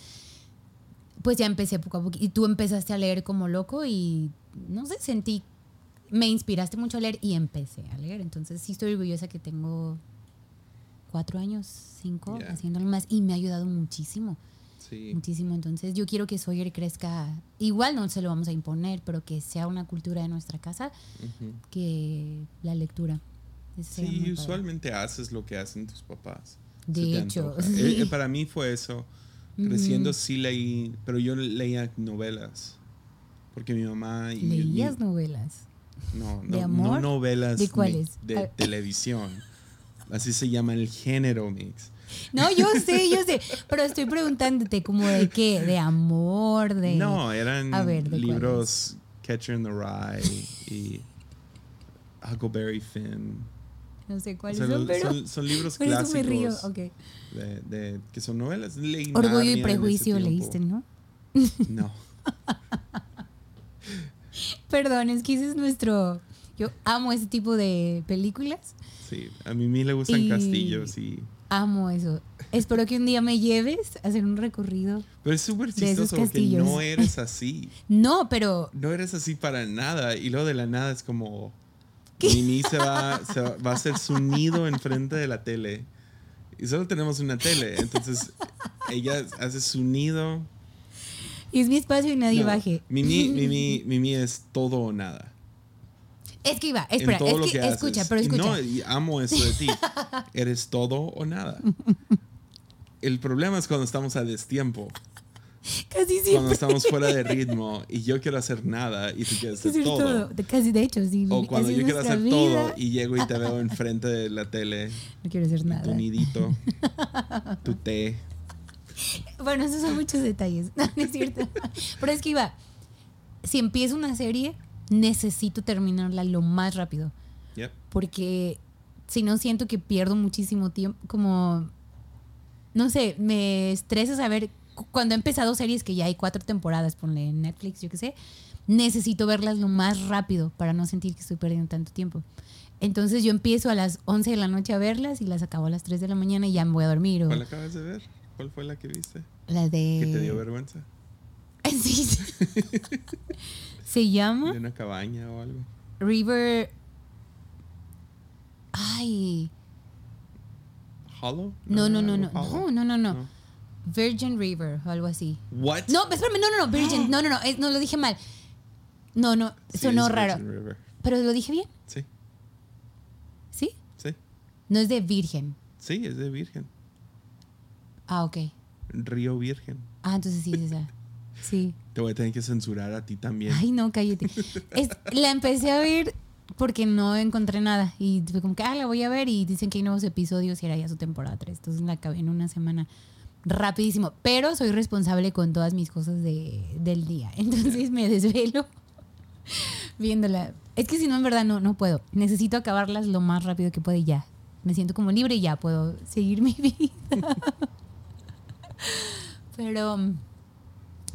pues ya empecé poco a poco. Y tú empezaste a leer como loco y, no sé, sentí, me inspiraste mucho a leer y empecé a leer. Entonces sí estoy orgullosa que tengo cuatro años, cinco,
Yeah.
haciéndolo más y me ha ayudado muchísimo
Sí.
muchísimo. Entonces, yo quiero que Sawyer crezca. Igual no se lo vamos a imponer, pero que sea una cultura de nuestra casa, que la lectura.
Sí,
padre.
usualmente haces lo que hacen tus papás.
De hecho, sí.
Eh, eh, para mí fue eso. Creciendo sí leí, pero yo leía novelas. Porque mi mamá y mi-
¿Leías
mi-
novelas?
no,
de
no,
amor?
no novelas
¿De cuáles?
de
Ah.
televisión. Así se llama el género mix.
No, yo sé, yo sé, pero estoy preguntándote como de qué, de amor, de...
No, eran
A ver, ¿de
libros Catcher in the Rye y Huckleberry Finn.
No sé
O
cuáles
sea,
son, pero...
son, son libros
por eso
clásicos
me río, ok.
de, de- que son novelas. Leí
Orgullo y prejuicio leíste, ¿no?
No.
Perdón, es que ese es nuestro... Yo amo ese tipo de películas.
Sí, a mí, me le gustan
Y-
castillos y
Amo eso. Espero que un día me lleves a hacer un recorrido.
Pero es súper chistoso porque no eres así.
No, pero
No eres así para nada. Y luego de la nada es como. Mimi se va, se va, a hacer su nido enfrente de la tele. Y solo tenemos una tele. Entonces ella hace su nido.
es mi espacio y nadie
No,
baje.
Mimi, Mimi, Mimi es todo o nada.
Es que iba, espera, es que,
que
escucha, pero escucha.
No, y amo eso de ti. Eres todo o nada. El problema es cuando estamos a destiempo.
Casi
Cuando
siempre.
estamos fuera de ritmo y yo quiero hacer nada y tú quieres hacer todo.
todo. Casi, de hecho, sí.
O cuando yo quiero hacer
vida.
todo y llego y te veo enfrente de la tele,
No quiero hacer nada.
tu nidito, tu té.
Bueno, esos son muchos detalles. No, no es cierto. Pero es que iba. Si empiezo una serie, necesito terminarla lo más rápido. Porque si no siento que pierdo muchísimo tiempo. Como. No sé, me estresa saber. cu- Cuando he empezado series que ya hay cuatro temporadas, ponle en Netflix, yo qué sé, necesito verlas lo más rápido para no sentir que estoy perdiendo tanto tiempo. Entonces yo empiezo a las 11 de la noche a verlas y las acabo a las 3 de la mañana y ya me voy a dormir. O
¿Cuál acabas de ver? ¿Cuál fue la que viste?
las de...
¿Que te dio vergüenza?
Sí, sí. Se llama
¿De una cabaña o algo?
River. Ay.
¿Hollow?
No, no, no, no. No, no, no, no. Virgin River o algo así.
What?
No, espérame, no, no, no. Virgin. No, no, no. no lo dije mal. No, no. Sonó
es
raro. Pero lo dije bien.
Sí,
¿Sí?
sí.
No es de Virgen.
Sí, es de Virgen.
Ah, ok.
Río Virgen.
Ah, entonces sí es esa. Sí.
Te voy a tener que censurar a ti también.
Ay, no, cállate. Es- la empecé a ver porque no encontré nada. Y fue como que, ah, la voy a ver. Y dicen que hay nuevos episodios y era ya su temporada 3. Entonces la acabé en una semana rapidísimo. Pero soy responsable con todas mis cosas de, del día. Entonces me desvelo viéndola. Es que si no, en verdad no, no puedo. Necesito acabarlas lo más rápido que pueda y ya. Me siento como libre y ya puedo seguir mi vida. Pero,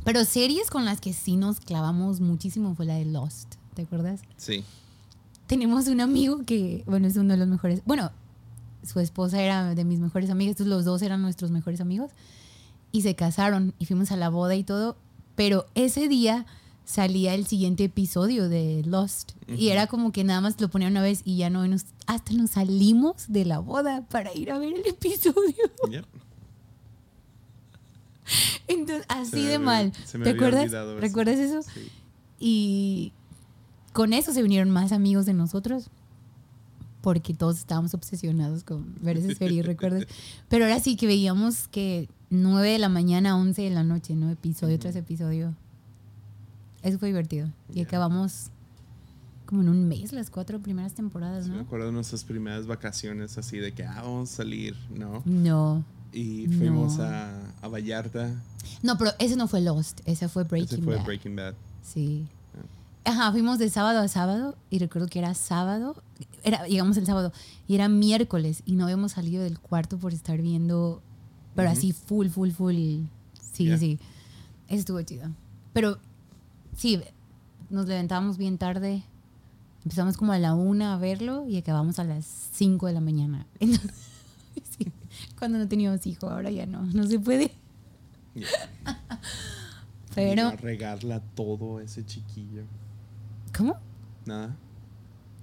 pero series con las que sí nos clavamos muchísimo fue la de Lost. ¿Te acuerdas?
Sí.
Tenemos un amigo que, bueno, es uno de los mejores. Bueno, su esposa era de mis mejores amigas, entonces los dos eran nuestros mejores amigos. Y se casaron y fuimos a la boda y todo. Pero ese día salía el siguiente episodio de Lost. Y era como que nada más lo ponían una vez y ya no. nos- hasta nos salimos de la boda para ir a ver el episodio. Entonces, así de mal.
se me
¿Te
había
acuerdas? ¿Recuerdas eso?
Sí.
Y con eso se vinieron más amigos de nosotros. Porque todos estábamos obsesionados con ver esa serie, ¿recuerdas? Pero ahora sí que veíamos que 9 de la mañana a 11 de la noche, ¿no? Episodio
Ujú.
tras episodio. Eso fue divertido. Y
Ya.
acabamos como en un mes las cuatro primeras temporadas,
Sí, me
¿no?
acuerdo de nuestras primeras vacaciones así de que, ah, vamos a salir, ¿no?
No.
Y fuimos
No.
a, a Vallarta.
No, pero ese no fue Lost. Ese fue Breaking
Ese fue
Bad.
Breaking Bad.
Sí. Ajá, fuimos de sábado a sábado y recuerdo que era sábado, era, llegamos el sábado y era miércoles y no habíamos salido del cuarto por estar viendo, pero así full, full, full. Sí, sí. Eso estuvo chido. Pero sí, nos levantábamos bien tarde. Empezamos como a la una a verlo y acabamos a las cinco de la mañana. Entonces, cuando no teníamos hijo, ahora ya no, no se puede.
Ya.
Pero,
Iba a regarla todo ese chiquillo.
¿cómo?
Nada.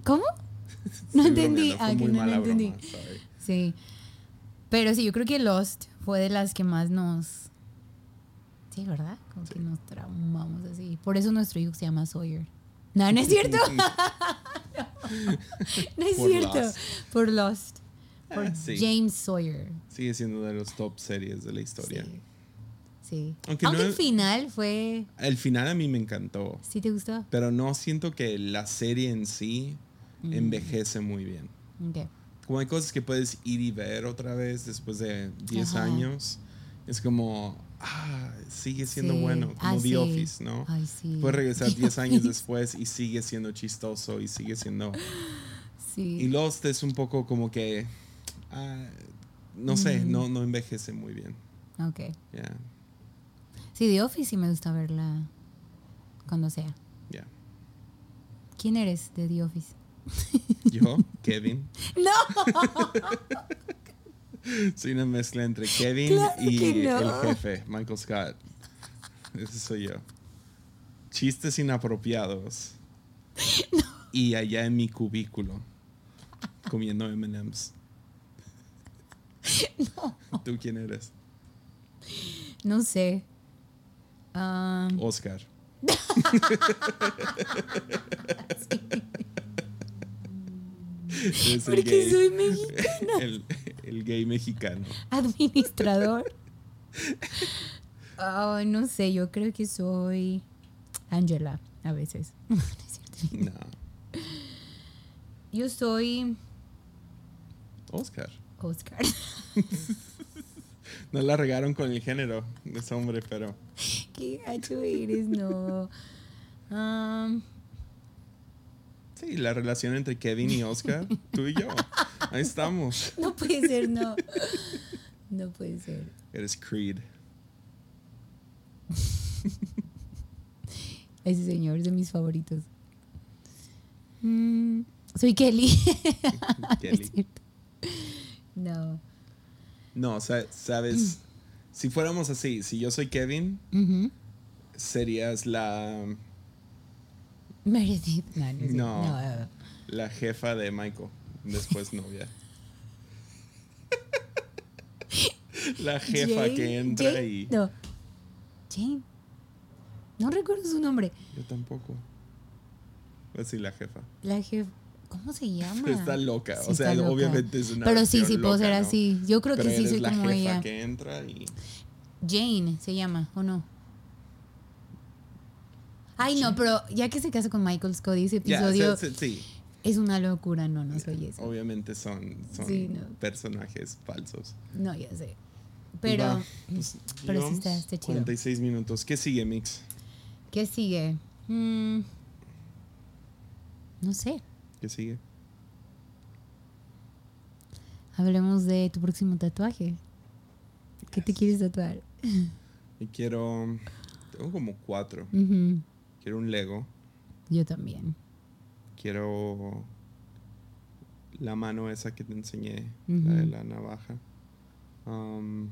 ¿Cómo? No entendí. Ah, que no, no entendí.
broma.
Sí. Pero sí, yo creo que Lost fue de las que más nos. Sí, ¿verdad? Como que nos traumamos así. Por eso nuestro hijo se llama Sawyer. No, no es cierto. no es
Por
cierto.
Lost.
Por Lost. Por
sí.
James Sawyer.
Sigue siendo de los top series de la historia.
Sí. Sí.
Aunque
Aunque,
no-
el final fue.
El final a mí me encantó.
¿Sí te gustó?
Pero no siento que la serie en sí
Mm.
envejece muy bien.
Ok.
Como hay cosas que puedes ir y ver otra vez después de 10
Ajá.
años. Es como, ah, sigue siendo
Sí.
bueno. Como
Ah,
The
sí.
Office, ¿no?
Ay, sí.
Puedes regresar
The
10 años después y sigue siendo chistoso y sigue siendo...
Sí.
Y Lost es un poco como que... ah, no sé,
Mm.
no, no envejece muy bien.
Ok.
Ya,
Sí, The Office sí me gusta verla cuando sea.
ya.
¿Quién eres de The Office?
Yo, Kevin.
¡No!
Soy una mezcla entre Kevin
Claro
y
no.
el jefe, Michael Scott. Ese soy yo. Chistes inapropiados. Y allá en mi cubículo, comiendo MMs. ¿Tú quién eres?
No sé. Ah,
Oscar. Eres el
porque
gay.
soy mexicana.
El, el gay mexicano.
Administrador. Ay, no sé, yo creo que soy Angela a veces. No es.
No.
Yo soy
Oscar.
Oscar.
No la regaron con el género de ese hombre, pero.
Qué gacho eres, no.
Sí, la relación entre Kevin y Oscar, tú y yo. Ahí estamos.
no puede ser, no. No puede ser.
Eres Creed.
Ese señor es de mis favoritos. Mm, soy Kelly. Es
Kelly.
cierto. No.
No, sa- sabes. Si fuéramos así, si yo soy Kevin, serías la,
Meredith. No, no,
la jefa de Michael. Después novia. la jefa
Jane-
que entra
Jane-
y.
No. Jane. No recuerdo su nombre.
Yo tampoco. Pues sí, la jefa.
La jefa. ¿Cómo se llama?
Está loca.
Sí,
o sea,
loca.
obviamente es una.
Pero sí, sí puedo
loca,
ser
¿no?
así. Yo creo
Pero
que sí soy
la
como
jefa
ella.
que entra y.
Jane se llama, ¿o no? Ay, no, pero ya que se casa con Michael Scott, ese episodio
sí, sí, sí.
es una locura. No, no soy eso.
Obviamente son, son
Sí, no.
personajes falsos.
No, ya sé.
Va,
Pero,
pues,
pero sí está- está chido.
46 minutos. ¿Qué sigue, Mix?
¿qué sigue? Mm, no sé.
¿Qué sigue?
Hablemos de tu próximo tatuaje. ¿Qué te quieres tatuar?
Y quiero. Tengo como cuatro. Quiero un Lego.
Yo también.
Quiero. La mano esa que te enseñé. La de la navaja. Um,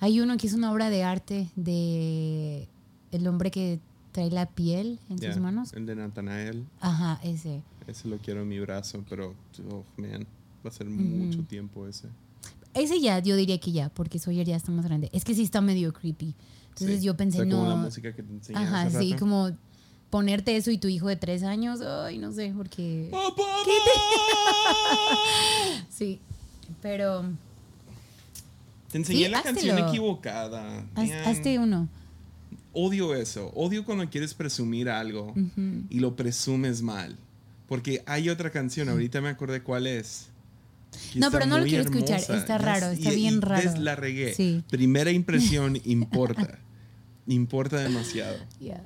Hay uno que es una obra de arte de el hombre que trae la piel en sus manos.
El de Nathanael.
Ajá, ese.
Ese lo quiero en mi brazo, pero. Oh, man. Va a ser mucho tiempo ese.
Ese ya, yo diría que ya, porque Sawyer ya está más grande. Es que sí está medio creepy. Entonces
Sí.
yo pensé,
O sea,
no.
como la música que te
Ajá,
hace
sí,
rato.
como ponerte eso y tu hijo de tres años. Ay, no sé, porque.
¡Papá!
Sí, pero.
Te enseñé
Sí,
la canción equivocada.
haz- hazte uno.
Odio eso. Odio cuando quieres presumir algo y lo presumes mal. Porque hay otra canción, ahorita me acordé cuál es.
No, pero no lo quiero escuchar, está raro, está
y-
bien
y
raro.
ves, la regué.
Sí.
Primera impresión importa. importa demasiado.
Ya.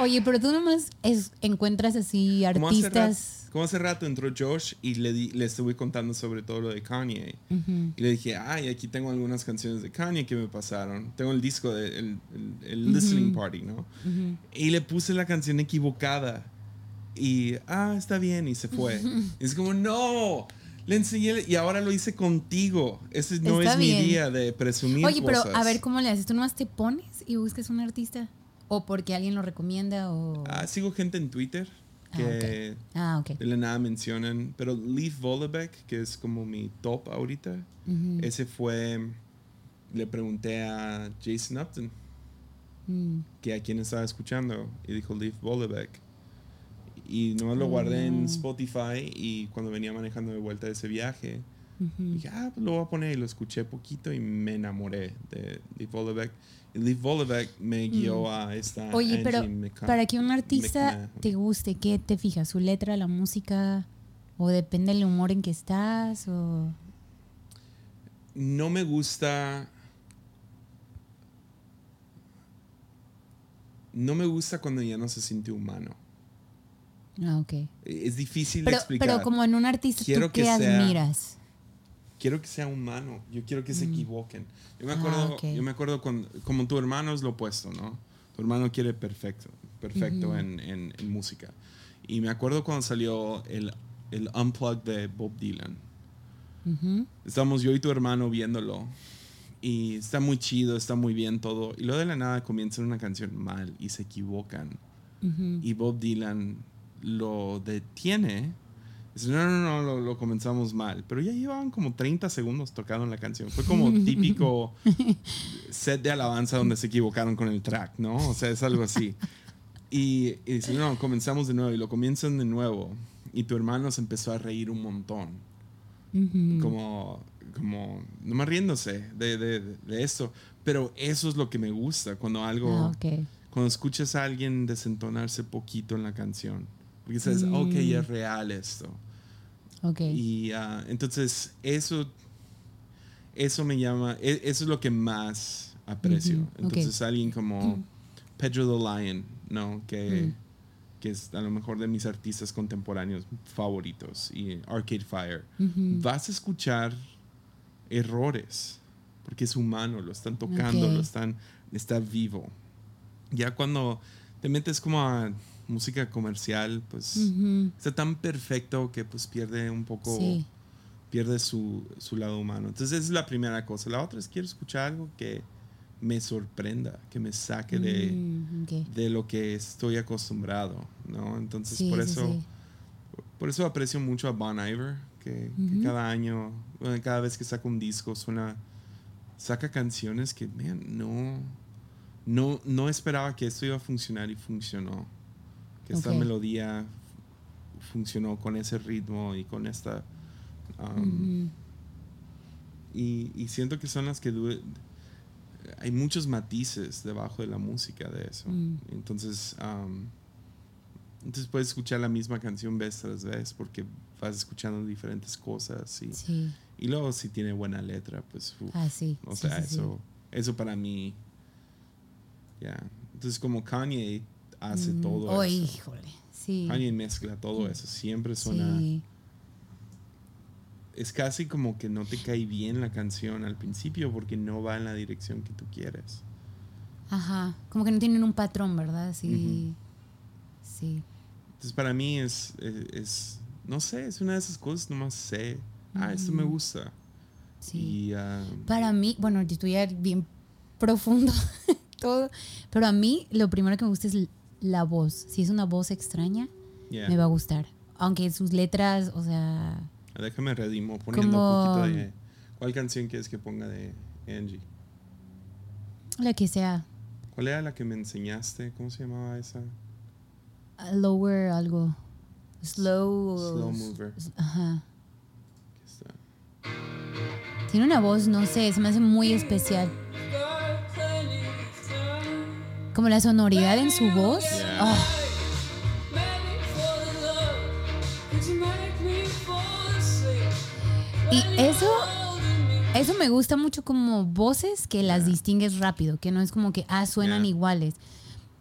Oye, pero tú nomás es- encuentras así
hace,
artistas.
como hace rato entró Josh y le, di- le estuve contando sobre todo lo de Kanye.
Ujú.
Y le dije, ay, aquí tengo algunas canciones de Kanye que me pasaron. Tengo el disco, de, el, el- el
Ujú.
listening party, ¿no?
Ujú.
Y le puse la canción equivocada. Y, ah, está bien, y se fue. Y es como, no, le enseñé, y ahora lo hice contigo. Ese no
Está
es
bien.
mi día de presumir
Oye, pero
cosas.
a ver cómo le haces. ¿Tú nomás te pones y buscas un artista? ¿O porque alguien lo recomienda? O...
Ah, sigo gente en Twitter que
Ah, ok.
de la nada mencionan, pero Leaf Vollebeck, que es como mi top ahorita, ese fue, le pregunté a Jason Upton,
Mm.
que a quién estaba escuchando, y dijo Leaf Vollebeck. Y no lo guardé en
Oh.
Spotify y cuando venía manejando de vuelta de ese viaje,
Ujú.
dije, ah, pues lo voy a poner y lo escuché poquito y me enamoré de Leaf Vollebeck. Leaf Vollebeck me guió a esta
Mm. Oye, pero
McCann.
para que un artista te guste, ¿qué te fijas? ¿Su letra, la música? ¿O depende del humor en que estás? O...
no me gusta. No me gusta cuando ya no se siente humano.
Ah, ok.
Es difícil de explicar.
pero como en un artista,
Quiero
¿tú qué
sea-
admiras?
Quiero que sea humano. Yo quiero que se
Mm.
equivoquen. Yo me
Ah,
acuerdo,
ok.
yo me acuerdo con, como tu hermano es lo opuesto, ¿no? Tu hermano quiere perfecto, perfecto en, en- en música. Y me acuerdo cuando salió el, el Unplugged de Bob Dylan. Estamos yo y tu hermano viéndolo. Y está muy chido, está muy bien todo. Y luego de la nada comienzan una canción mal y se equivocan. Y Bob Dylan lo detiene. Dice, no, no, no, lo, lo comenzamos mal. Pero ya llevaban como 30 segundos tocando la canción. Fue como típico set de alabanza donde se equivocaron con el track, ¿no? O sea, es algo así. Y, y dice, no, comenzamos de nuevo. Y lo comienzan de nuevo. Y tu hermano se empezó a reír un montón como, como, nomás riéndose de, de, de esto. Pero eso es lo que me gusta, cuando algo,
Ah, ok.
cuando escuchas a alguien desentonarse poquito en la canción. Porque dices,
Mm.
ok, es real esto.
Ok.
Y ah, entonces eso, eso me llama, e- eso es lo que más aprecio.
Ujú, ok.
Entonces alguien como Pedro the Lion, ¿no? Que,
Mm.
que es a lo mejor de mis artistas contemporáneos favoritos. Y Arcade Fire
Ujú.
vas a escuchar errores, porque es humano, lo están tocando,
Ok.
lo están, está vivo. Ya cuando te metes como a música comercial, pues está tan perfecto que pues pierde un poco,
Sí.
pierde su, su lado humano. Entonces esa es la primera cosa. La otra es quiero escuchar algo que me sorprenda, que me saque de,
Mm,
de lo que estoy acostumbrado, ¿no? Entonces
Sí,
por eso...
sí.
Por eso aprecio mucho a Bon Iver, que, cada año, bueno, cada vez que saca un disco, suena, saca canciones que, man, no, no, no esperaba que esto iba a funcionar y funcionó. Que esta melodía funcionó con ese ritmo y con esta... um, y, y siento que son las que... hay muchos matices debajo de la música de eso.
Mm.
Entonces, um, entonces puedes escuchar la misma canción vez tras vez porque vas escuchando diferentes cosas y,
Sí.
y luego si tiene buena letra, pues, uf,
Ah, sí.
o
Sí,
sea, eso, eso para mí, ya. Entonces como Kanye hace
Mm,
todo
oh,
eso.
híjole. Sí.
Kanye mezcla todo eso, siempre suena,
Sí.
es casi como que no te cae bien la canción al principio porque no va en la dirección que tú quieres.
Ajá. Como que no tienen un patrón, ¿verdad? Sí. Sí.
Entonces para mí es, es, es- no sé, es una de esas cosas, nomás sé, ah, esto me
Ujú.
gusta.
Sí.
Y, ah,
Para mí, bueno, yo estoy bien profundo todo, pero a mí lo primero que me gusta es la voz. Si es una voz extraña,
yeah.
me va a gustar. Aunque sus letras, o sea,
Déjame redimo poniendo
Como-
un poquito de... ¿Cuál canción quieres que ponga de Angie?
la que sea,
¿Cuál era la que me enseñaste? ¿Cómo se llamaba esa?
lower algo, slow.
Slow Mover.
Ajá.
Aquí está.
Tiene una voz, no sé, se me hace muy especial. Como la sonoridad en su voz.
Yeah.
ah, Y eso, eso me gusta mucho como voces que las distingues rápido, que no es como que, ah, suenan
Yeah.
iguales.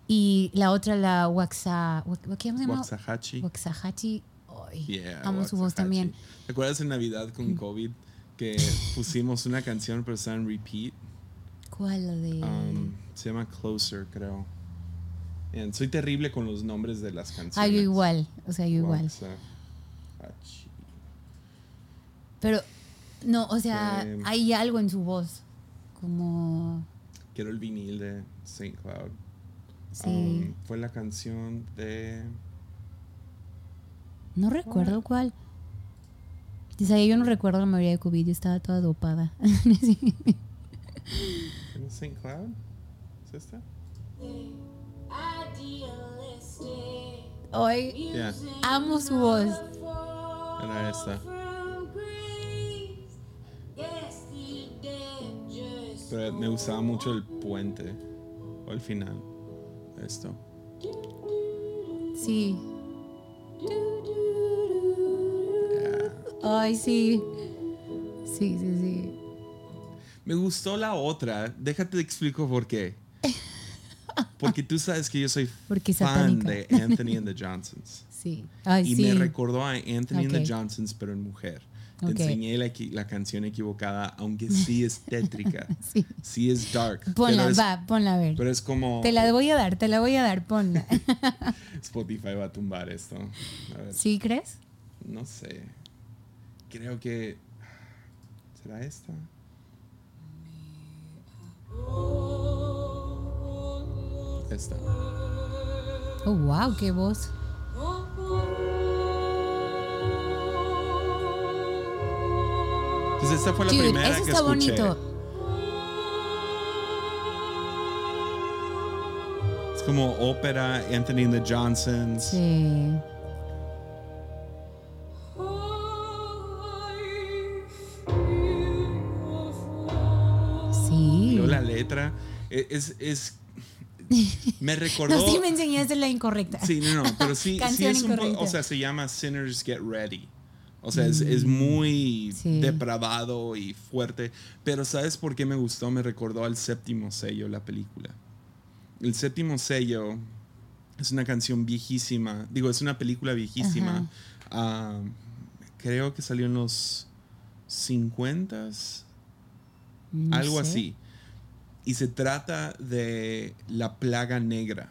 Y la otra, la Waxa, ¿qué se llama? Ay,
Yeah,
amo su voz también.
¿Te acuerdas en Navidad con COVID que pusimos una canción pero estaba en repeat?
¿Cuál? La de...
Um, se llama Closer, creo. And soy terrible con los nombres de las canciones.
ah, yo igual, o sea, yo igual. Pero, no, o sea,
Fue-
hay algo en su voz. Como...
Quiero el vinil de St. Cloud.
Sí.
Um, fue la canción de.
No recuerdo cuál. Dice, yo no recuerdo la mayoría de COVID, yo estaba toda dopada.
¿Es St. Cloud? ¿Es esta?
Hoy
Yeah,
amo su voz.
era esta. Pero me gustaba mucho el puente. O el final. Esto.
Sí.
Yeah.
Ay, sí. Sí, sí, sí.
Me gustó la otra. Déjate te explico por qué. Porque tú sabes que yo soy
Porque
fan
satánica.
de Anthony and the Johnsons.
Sí. Ay,
Y
sí.
me recordó a Anthony and the. Johnsons, pero en mujer. Te
Ok.
enseñé la, canción equivocada, aunque sí es tétrica.
Sí.
sí es dark.
Ponla,
es,
va, ponla a ver.
pero es como.
Te la voy a dar, te la voy a dar, ponla.
Spotify va a tumbar esto. A ver,
¿Sí crees?
no sé. Creo que. ¿Será esta? Esta.
Oh, wow, qué voz.
Entonces esta fue la
Dude,
primera
eso
que
está
escuché.
bonito.
Es como ópera, Anthony and the Johnsons.
Sí. Sí.
Y luego la letra e- es, es me recordó
No, sí me enseñaste la incorrecta.
Sí, no, no, pero sí, sí es un o sea, se llama Sinners Get Ready. O sea, es, es muy
Mm. Sí.
depravado y fuerte. Pero ¿sabes por qué me gustó? Me recordó al séptimo sello, la película. El séptimo sello es una canción viejísima. Digo, es una película viejísima. Ah, creo que salió en los 50s,
No
algo
sé.
así. Y se trata de la plaga negra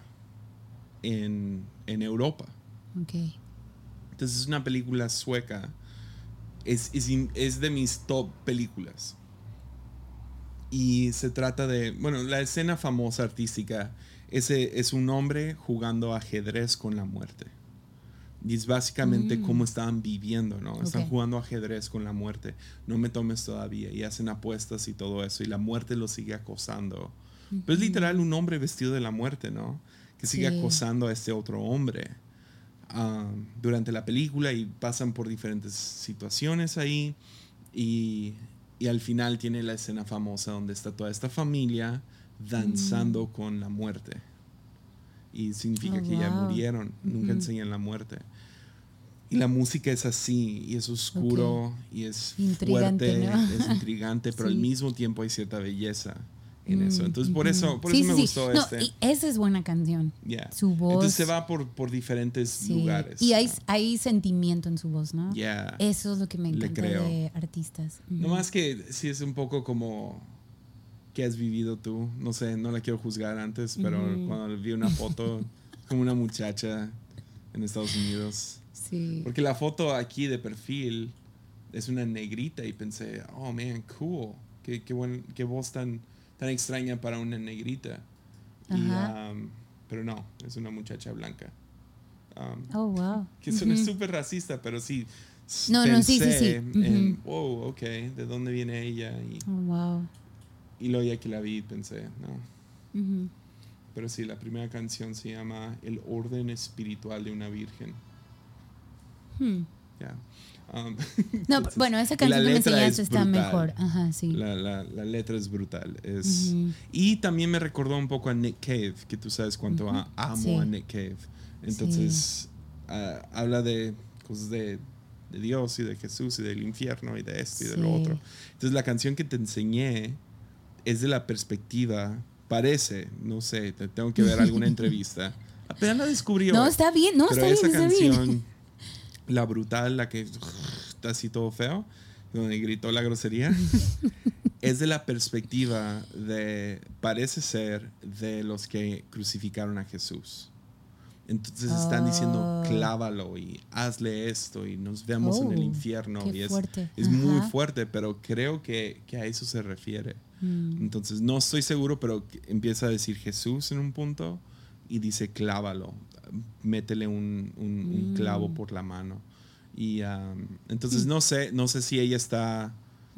en, en Europa.
Ok.
Entonces es una película sueca. Es, es, es de mis top películas. Y se trata de, bueno, la escena famosa artística ese es un hombre jugando ajedrez con la muerte. Y es básicamente
Mm.
cómo estaban viviendo, ¿no? Están jugando ajedrez con la muerte. No me tomes todavía. Y hacen apuestas y todo eso. Y la muerte lo sigue acosando. Pero es literal un hombre vestido de la muerte, ¿no? Que sigue
Sí.
acosando a este otro hombre ah, durante la película y pasan por diferentes situaciones ahí. Y, y al final tiene la escena famosa donde está toda esta familia danzando con la muerte. Y significa
Oh,
que ya
wow.
murieron, nunca
Ujú.
enseñan la muerte. Y la música es así, y es oscuro, y es
Intrigante,
fuerte,
¿no?
es intrigante, pero al
Sí.
mismo tiempo hay cierta belleza en eso.
Mm,
Entonces, por
ujú.
eso, por
Sí,
eso me
sí,
gustó
sí. No,
este.
y esa es buena canción.
Yeah.
Su voz.
Entonces se va por, por diferentes lugares.
Y hay,
¿no?
hay sentimiento en su voz, ¿no?
Yeah.
Eso es lo que me encanta
creo.
de artistas.
No más que sí es un poco como que has vivido tú. No sé, no la quiero juzgar antes, pero
Ujú.
cuando vi una foto como una muchacha en Estados Unidos.
Sí.
Porque la foto aquí de perfil es una negrita y pensé, oh man, cool. Qué, qué, buen, qué voz tan, tan extraña para una negrita. Y, um, pero no, es una muchacha blanca. Um,
Oh, wow.
que suena
Ujú.
súper racista, pero sí.
No, no, sí, sí, sí.
pensé en, wow, ok, ¿de dónde viene ella? Y,
Oh, wow.
Y luego ya que la vi pensé, no.
Ujú.
Pero sí, la primera canción se llama El orden espiritual de una virgen.
Hmm.
Ya. Um,
No,
entonces,
bueno, esa canción que me enseñaste
es
está mejor. Ajá, sí.
La, la- la letra es brutal. Es,
Ujú.
Y también me recordó un poco a Nick Cave, que tú sabes cuánto a- amo
Sí.
a Nick Cave. Entonces, ah, habla de cosas de, de Dios y de Jesús y del infierno y de esto y de lo
Sí.
otro. Entonces, la canción que te enseñé es de la perspectiva, parece, no sé, te tengo que ver alguna entrevista. Apenas la descubrí
No, está bien, no,
Pero
está
esa
bien, está bien.
la brutal, la que está así todo feo, donde gritó la grosería, es de la perspectiva de, parece ser, de los que crucificaron a Jesús. Entonces están diciendo,
Oh.
clávalo y hazle esto y nos vemos en el
Oh,
infierno.
qué
y es,
fuerte.
es muy fuerte, pero creo que, que a eso se refiere.
Mm.
Entonces, no estoy seguro, pero empieza a decir Jesús en un punto y dice clávalo, métele un, un- un clavo
Mm.
por la mano. Y um, entonces no sé, no sé si ella está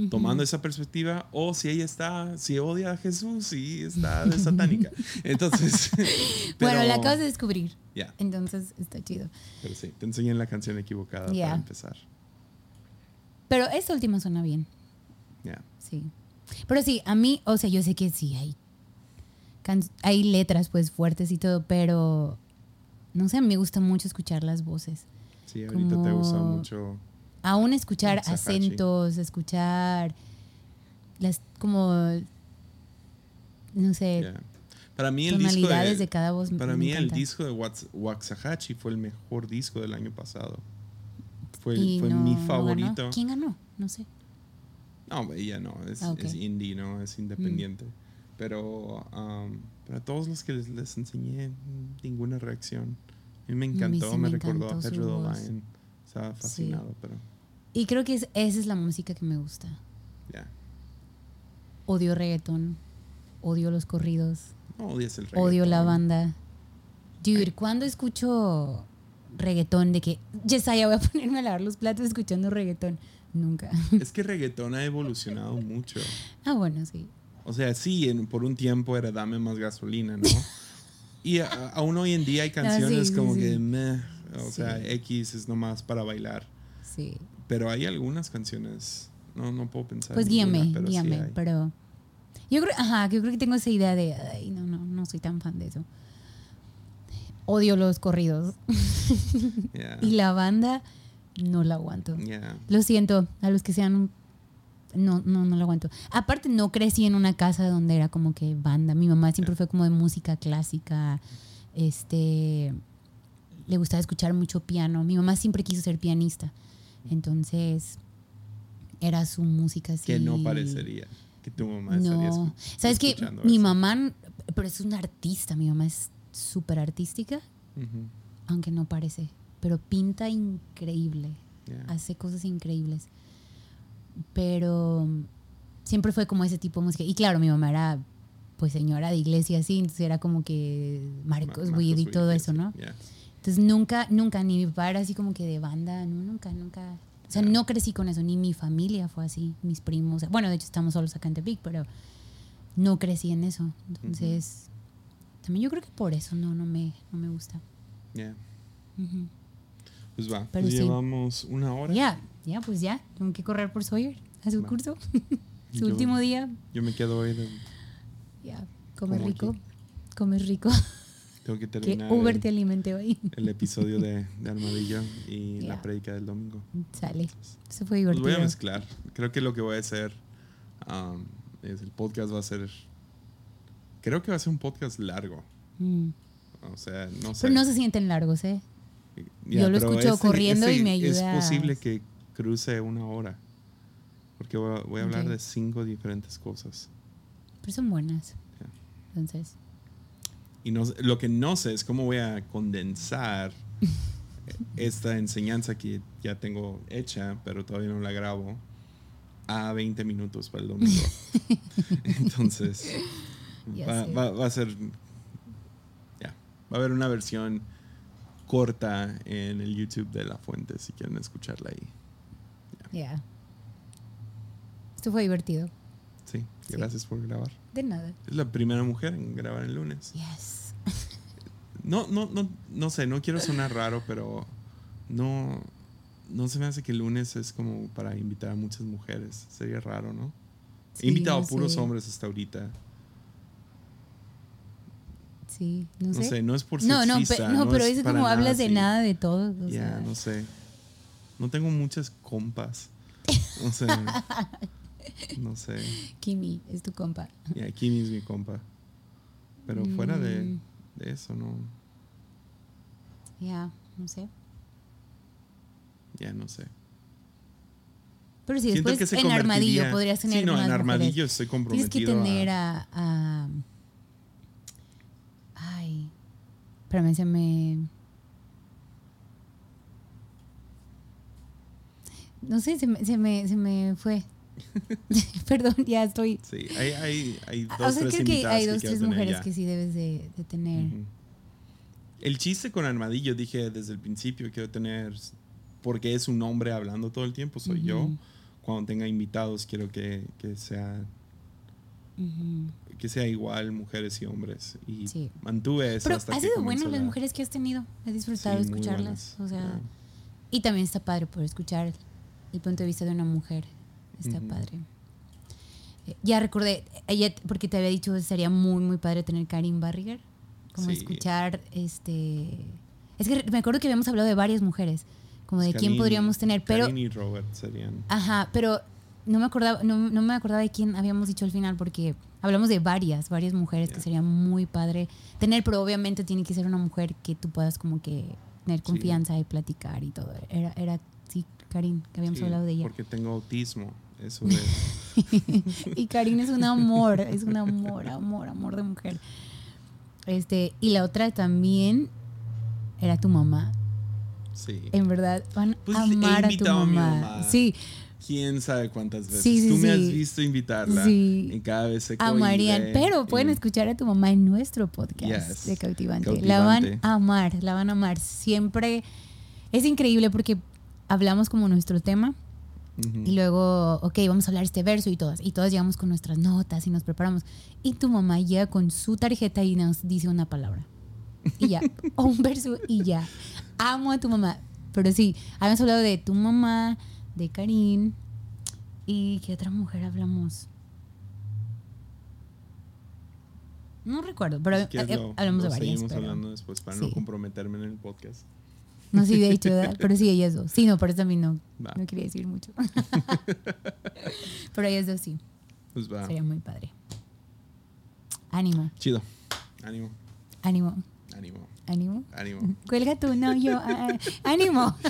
tomando esa perspectiva o si ella está, si odia a Jesús y está de satánica. Entonces,
bueno, la acabas de descubrir.
Ya,
Entonces está chido.
pero sí, te enseñé la canción equivocada para empezar.
Pero esta última suena bien.
Ya.
Sí. Pero sí, a mí, o sea, yo sé que sí hay, hay letras pues fuertes y todo, pero no sé, me gusta mucho escuchar las voces.
Sí, ahorita te gusta
Como-
mucho.
Aún escuchar acentos, escuchar las como, no sé.
Para mí el disco
de,
de,
cada voz.
Para mí el disco de Wax- Waxahachie fue el mejor disco del año pasado. Fue, fue
no-
mi
ganó.
favorito.
¿Quién ganó? No sé.
No, ella no, es,
Ah,
es indie, ¿no? Es independiente. Pero um, para todos los que les, les enseñé, ninguna reacción. A mí me
mí
encantó,
sí
me,
me
recordó a Pedro. Lion. Estaba fascinado, pero
Y creo que es- esa es la música que me gusta.
Ya.
Odio reggaetón. Odio los corridos.
No odias el
Odio la
reggaetón.
banda. Dude, ¿cuándo escucho reggaetón de que, Yesaya, voy a ponerme a lavar los platos escuchando reggaetón? Nunca.
Es que reggaetón ha evolucionado mucho.
ah, bueno, sí.
O sea, sí, en- por un tiempo era dame más gasolina, ¿no? Y a- aún hoy en día hay canciones
Ah, sí,
como
sí,
que
sí.
meh, o
Sí.
sea, X es nomás para bailar.
Sí.
Pero hay algunas canciones, no, no puedo pensar.
Pues
ninguna,
guíame,
pero
guíame, pero yo creo, ajá, yo creo que tengo esa idea de, ay, no, no, no soy tan fan de eso. Odio los corridos
Yeah,
y la banda no la aguanto.
yeah.
Lo siento, a los que sean no, no, no lo aguanto. Aparte, no crecí en una casa donde era como que banda. Mi mamá siempre fue como de música clásica. Este. Le gustaba escuchar mucho piano. Mi mamá siempre quiso ser pianista. Entonces, era su música así.
Que no parecería que tu mamá estaría
No. ¿Sabes
escuchando
Mi
eso.
mamá, pero es una artista. Mi mamá es súper artística, aunque no parece. Pero pinta increíble
yeah.
hace cosas increíbles. Pero siempre fue como ese tipo de música. Y claro, mi mamá era pues señora de iglesia así, entonces era como que Marcos
Ma-
y todo eso, ¿no?
yeah.
Entonces nunca, nunca, ni mi era así como que de banda, no, nunca, nunca. O sea, no crecí con eso, ni mi familia fue así, mis primos. Bueno, de hecho estamos solos acá en Tepic, pero no crecí en eso. Entonces, también yo creo que por eso no, no me, no me gusta.
Yeah.
Ujú.
Pues va,
Pero
pues
sí.
llevamos una hora.
Ya, ya, pues ya, tengo que correr por Sawyer a su
Va.
curso. su
Yo-
último día,
Yo me quedo hoy, de-
ya,
Como
rico,
aquí.
comes rico.
Tengo que
que
terminar
Uber
el,
te alimente hoy.
el episodio de, de Armadillo y la
Ya.
prédica del domingo.
Sale, eso fue
Los
divertido.
voy a mezclar. Creo que lo que voy a hacer um, es el podcast va a ser. Creo que va a ser un podcast largo.
Mm.
O sea, no sé.
Pero no se sienten largos, ¿eh?
Ya,
yo lo escucho
ese-
corriendo y
ese
me
Es
ayuda.
posible que cruce una hora. Porque voy a, voy a hablar de cinco diferentes cosas.
Pero son buenas.
Ya.
Entonces,
Y no, lo que no sé es cómo voy a condensar esta enseñanza que ya tengo hecha, pero todavía no la grabo, a 20 minutos para el domingo. Entonces, va, va- va a ser. Ya. Va a haber una versión corta en el YouTube de La Fuente si quieren escucharla ahí.
ya. Esto fue divertido.
Sí,
Sí.
gracias por grabar.
De nada.
Es la primera mujer en grabar el lunes.
Yes.
No, no, no, no sé, no quiero sonar raro, pero no, no se me hace que el lunes es como para invitar a muchas mujeres. Sería raro, ¿no?
Sí,
He invitado
no
a puros
sé.
hombres hasta ahorita.
Sí, no,
No
sé.
sé, no es por
no, no,
sexista,
pe- no, pero
para
como hablas de
así.
nada de todo.
Ya, no sé. No tengo muchas compas. O sea, no sé.
Kimi es tu compa.
Ya, Kimi es mi compa. Pero fuera de,
Mm.
de eso, no.
Ya, no sé.
Ya, no sé.
Pero sí,
Siento
después
que
en armadillo podrías tener
Sí, no, en
mujeres.
armadillo estoy
Tienes
comprometido.
que tener
a,
a, a- Ay. Espérame, se me. No sé, se me, se me, se me fue. Perdón, ya estoy.
Sí, hay, hay, hay dos,
o sea,
tres
creo que hay
que
dos,
quiero
tres mujeres
ya.
que sí debes de, de tener.
Ujú. El chiste con Armadillo, dije desde el principio, quiero tener, porque es un hombre hablando todo el tiempo, soy yo.
Ujú.
Cuando tenga invitados, quiero que, que sea
Ujú.
que sea igual mujeres y hombres. Y
Sí.
mantuve eso
Pero
hasta
ha
que
sido bueno las
la-
mujeres que has tenido. He disfrutado
Sí,
escucharlas. O sea,
Ya.
y también está padre poder escuchar el punto de vista de una mujer. Está padre. Eh, Ya recordé, ella, porque te había dicho, sería muy, muy padre tener Karim Barriger. Como
Sí.
escuchar, este... Es que me acuerdo que habíamos hablado de varias mujeres, como de quién podríamos tener, pero...
Y Robert serían.
Ajá, pero no me acordaba, no, no me acordaba de quién habíamos dicho al final, porque hablamos de varias, varias mujeres que sería muy padre tener, pero obviamente tiene que ser una mujer que tú puedas como que tener
Sí.
confianza y platicar y todo. Era, era sí, Karin, que habíamos
Sí,
hablado de ella.
Porque tengo autismo. Eso es.
y Karin es un amor, es un amor, amor, amor de mujer. Este, y la otra también era tu mamá.
sí.
En verdad, van
Pues
a
he
amar a tu
invitado a mi
mamá.
mamá.
Sí,
quién sabe cuántas veces.
Sí, sí,
Tú me has visto invitarla
Sí.
y cada vez se
Amarían,
cohíbe
pero pueden
y-
escuchar a tu mamá en nuestro podcast
Yes.
de Cautivante. La van
Cautivante.
a amar, la van a amar. Siempre es increíble porque hablamos como nuestro tema Y luego, ok, vamos a hablar este verso y todas. Y todas llegamos con nuestras notas y nos preparamos. Y tu mamá llega con su tarjeta y nos dice una palabra. Y ya, o un verso y ya. Amo a tu mamá. Pero sí, habíamos hablado de tu mamá, de Karin. ¿Y qué otra mujer hablamos? No recuerdo, pero
Si
eh,
lo-
hablamos de varias.
Seguimos
pero-
hablando después para
sí.
no comprometerme en el podcast.
No, sí, de hecho, pero sí, ellas dos. Sí, no, por eso también no,
Va.
no quería decir mucho. pero ellas dos sí,
Pues va.
sería muy padre. Ánimo,
Chido. Ánimo.
ánimo,
Ánimo.
ánimo.
Ánimo.
Cuelga tú, no yo. ánimo.